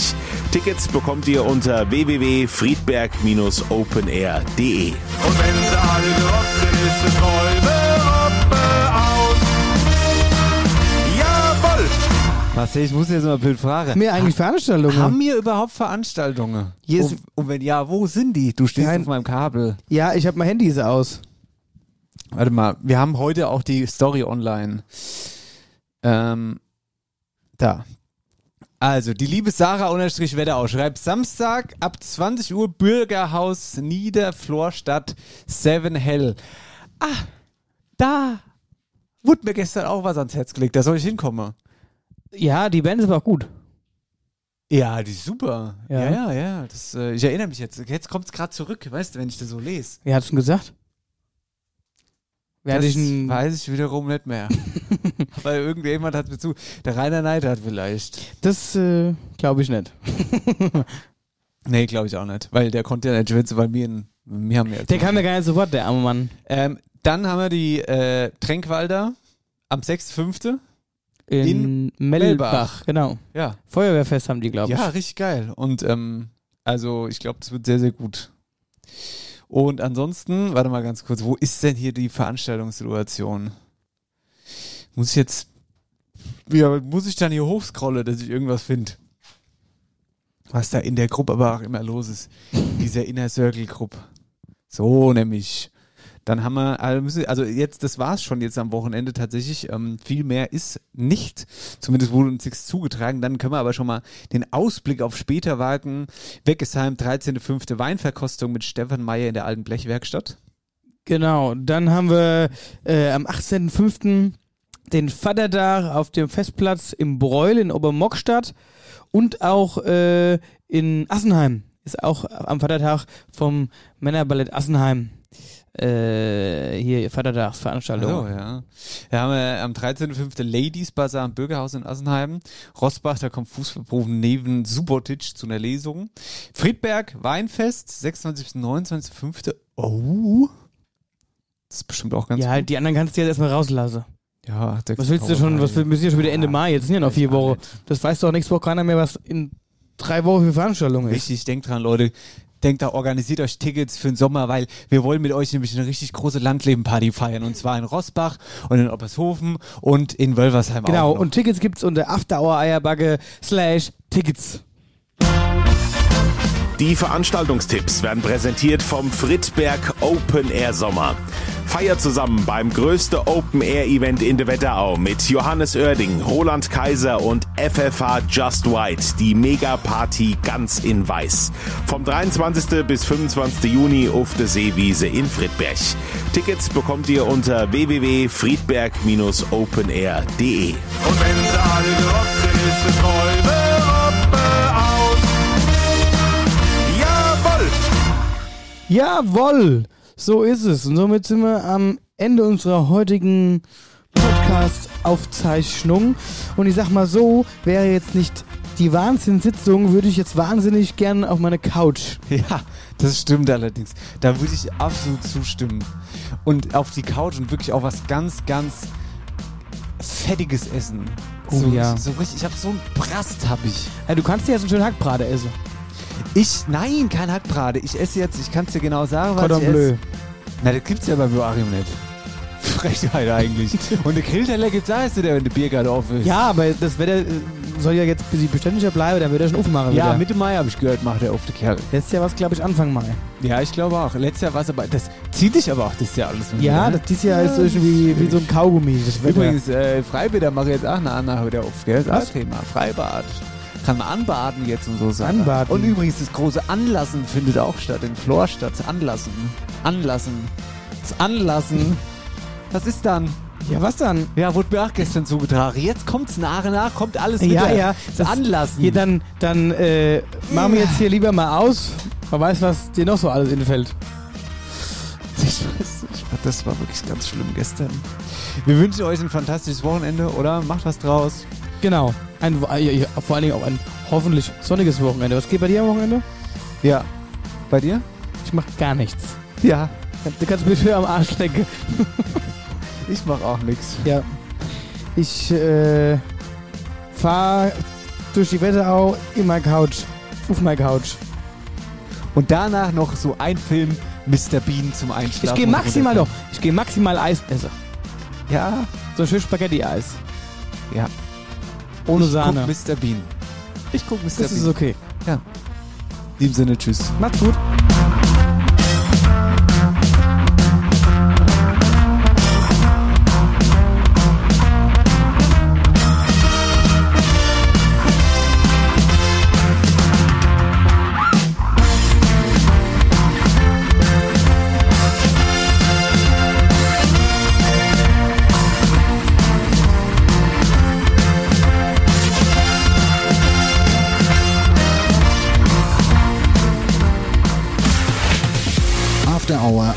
Tickets bekommt ihr unter www.friedberg-openair.de. Und wenn sie alle gerockt sind, ist Marcel, ich muss jetzt mal blöd fragen. Haben wir eigentlich Veranstaltungen? Haben wir überhaupt Veranstaltungen? Hier ist- und, und wenn ja, wo sind die? Du stehst Nein. auf meinem Kabel. Ja, ich habe mein Handy aus. Warte mal, wir haben heute auch die Story online. Ähm, da. Also, die liebe Sarah unterstrich Wetterau schreibt Samstag ab 20 Uhr Bürgerhaus Niederflorstadt Seven Hell. Ah, da wurde mir gestern auch was ans Herz gelegt. Da soll ich hinkommen. Ja, die Band ist aber auch gut. Ja, die ist super. Ja. Ja, ja, ja. Das, äh, ich erinnere mich jetzt. Jetzt kommt es gerade zurück, weißt du, wenn ich das so lese. Wer hat's denn gesagt? Das hat ein, weiß ich wiederum nicht mehr. Weil irgendjemand hat mir zu. Der Rainer Neid hat vielleicht. Das äh, glaube ich nicht. Nee, glaube ich auch nicht. Weil der konnte ja nicht schwitzen, weil wir, ihn- wir haben ja jetzt Der kam ja gar nicht sofort, der arme Mann. ähm, Dann haben wir die äh, Tränkwalder am 6.5. In, In Mellbach. Mellbach. Genau. Ja. Feuerwehrfest haben die, glaube ich. Ja, richtig geil. Und ähm, also ich glaube, das wird sehr, sehr gut. Und ansonsten, warte mal ganz kurz, wo ist denn hier die Veranstaltungssituation? Muss ich jetzt, ja, muss ich dann hier hochscrollen, dass ich irgendwas finde? Was da in der Gruppe aber auch immer los ist. Dieser Inner Circle Gruppe. So nämlich. Dann haben wir, also müssen- also jetzt, das war's schon jetzt am Wochenende tatsächlich. Ähm, viel mehr ist nicht. Zumindest wurde uns nichts zugetragen. Dann können wir aber schon mal den Ausblick auf später wagen. Weggesheim, 13.05. Weinverkostung mit Stefan Meyer in der alten Blechwerkstatt. Genau. Dann haben wir äh, am 18.05. den Vatertag auf dem Festplatz im Breul in Obermockstadt und auch äh, in Assenheim. Ist auch am Vatertag vom Männerballett Assenheim. Äh, hier Vatertagsveranstaltung. So, ja. Da haben wir am 13.05. Ladies Bazaar im Bürgerhaus in Assenheim. Rosbach, da kommt Fußballprofen neben Subotic zu einer Lesung. Friedberg, Weinfest, 26. bis 29.05. Oh. Das ist bestimmt auch ganz ja, gut. die anderen kannst du jetzt erstmal rauslassen. Ja, Was willst du schon, was wir müssen ja schon wieder Ende Mai, jetzt sind ja noch vier Wochen. Das weiß doch nächste Woche keiner mehr, was in drei Wochen für Veranstaltungen ist. Richtig, denkt dran, Leute. Denkt da, organisiert euch Tickets für den Sommer, weil wir wollen mit euch nämlich eine richtig große Landleben-Party feiern. Und zwar in Rossbach und in Oppershofen und in Wölversheim Genau, auch und Tickets gibt's unter Afterhour-Eierbagge slash Tickets. Die Veranstaltungstipps werden präsentiert vom Friedberg Open Air Sommer. Feiert zusammen beim größten Open Air Event in der Wetterau mit Johannes Oerding, Roland Kaiser und FFH Just White, die Mega-Party ganz in weiß. Vom 23. bis 25. Juni auf der Seewiese in Friedberg. Tickets bekommt ihr unter www.friedberg-openair.de. Und wenn sie alle gerockt sind, ist es aus. Jawohl! So ist es. Und somit sind wir am Ende unserer heutigen Podcast-Aufzeichnung. Und ich sag mal so, wäre jetzt nicht die Wahnsinnssitzung, würde ich jetzt wahnsinnig gern auf meine Couch. Ja, das stimmt allerdings. Da würde ich absolut zustimmen. Und auf die Couch und wirklich auch was ganz, ganz Fettiges essen. Oh so, ja. so richtig, ich habe so einen Brast, habe ich. Ja, du kannst dir jetzt einen schönen Hackbrate essen. Ich, nein, kein Hackbrate. Ich esse jetzt, ich kann es dir genau sagen, was Cordon ich Bleu. esse. Na, das gibt's ja bei Joachim nicht. Frechheit eigentlich. Und eine Grillteller gibt's auch, der wenn der Biergarten auf ist. Ja, aber das Wetter äh, soll ja jetzt ein bisschen beständiger bleiben, dann wird er schon aufmachen. Ja, wieder. Mitte Mai habe ich gehört, macht er auf der Kerl. Letztes Jahr war es, glaube ich, Anfang Mai. Ja, ich glaube auch. Letztes Jahr war es aber, das zieht dich aber auch das Jahr alles. mit, Ja, ne? das, dieses Jahr ist irgendwie wie so ein Kaugummi. Das Wetter. Übrigens, äh, Freibäder mache ich jetzt auch eine Anna wieder auf. Gell? Das ist auch Was? Thema. Freibad. Kann man anbaden jetzt und so Sachen. Anbaden. Und übrigens, das große Anlassen findet auch statt in Florstadt. Anlassen. Anlassen. Das Anlassen. Was ist dann? Ja, was dann? Ja, wurde mir auch gestern zugetragen. Jetzt kommt's nach und nach, kommt alles Ja, wieder. ja. Das Anlassen. Hier, dann dann äh, machen wir jetzt hier lieber mal aus. Man weiß, was dir noch so alles infällt. Ich weiß nicht, das war wirklich ganz schlimm gestern. Wir wünschen euch ein fantastisches Wochenende, oder? Macht was draus. Genau. Ein, äh, vor allen Dingen auch ein hoffentlich sonniges Wochenende. Was geht bei dir am Wochenende? Ja. Bei dir? Ich mach gar nichts. Ja. Du kannst mich für am Arsch lecken. Ich mach auch nichts. Ja. Ich äh, fahr durch die Wetterau in meine Couch. Auf meine Couch. Und danach noch so ein Film Mr. Bean zum Einschlafen. Ich gehe maximal doch. runterkommen. Ich gehe maximal Eis essen. Ja. So ein schön Spaghetti-Eis. Ja. Ohne ich Sahne. Guck Mr. Bean. Ich guck Mr. Das Bean. ist okay. Ja. In diesem Sinne, tschüss. Macht's gut.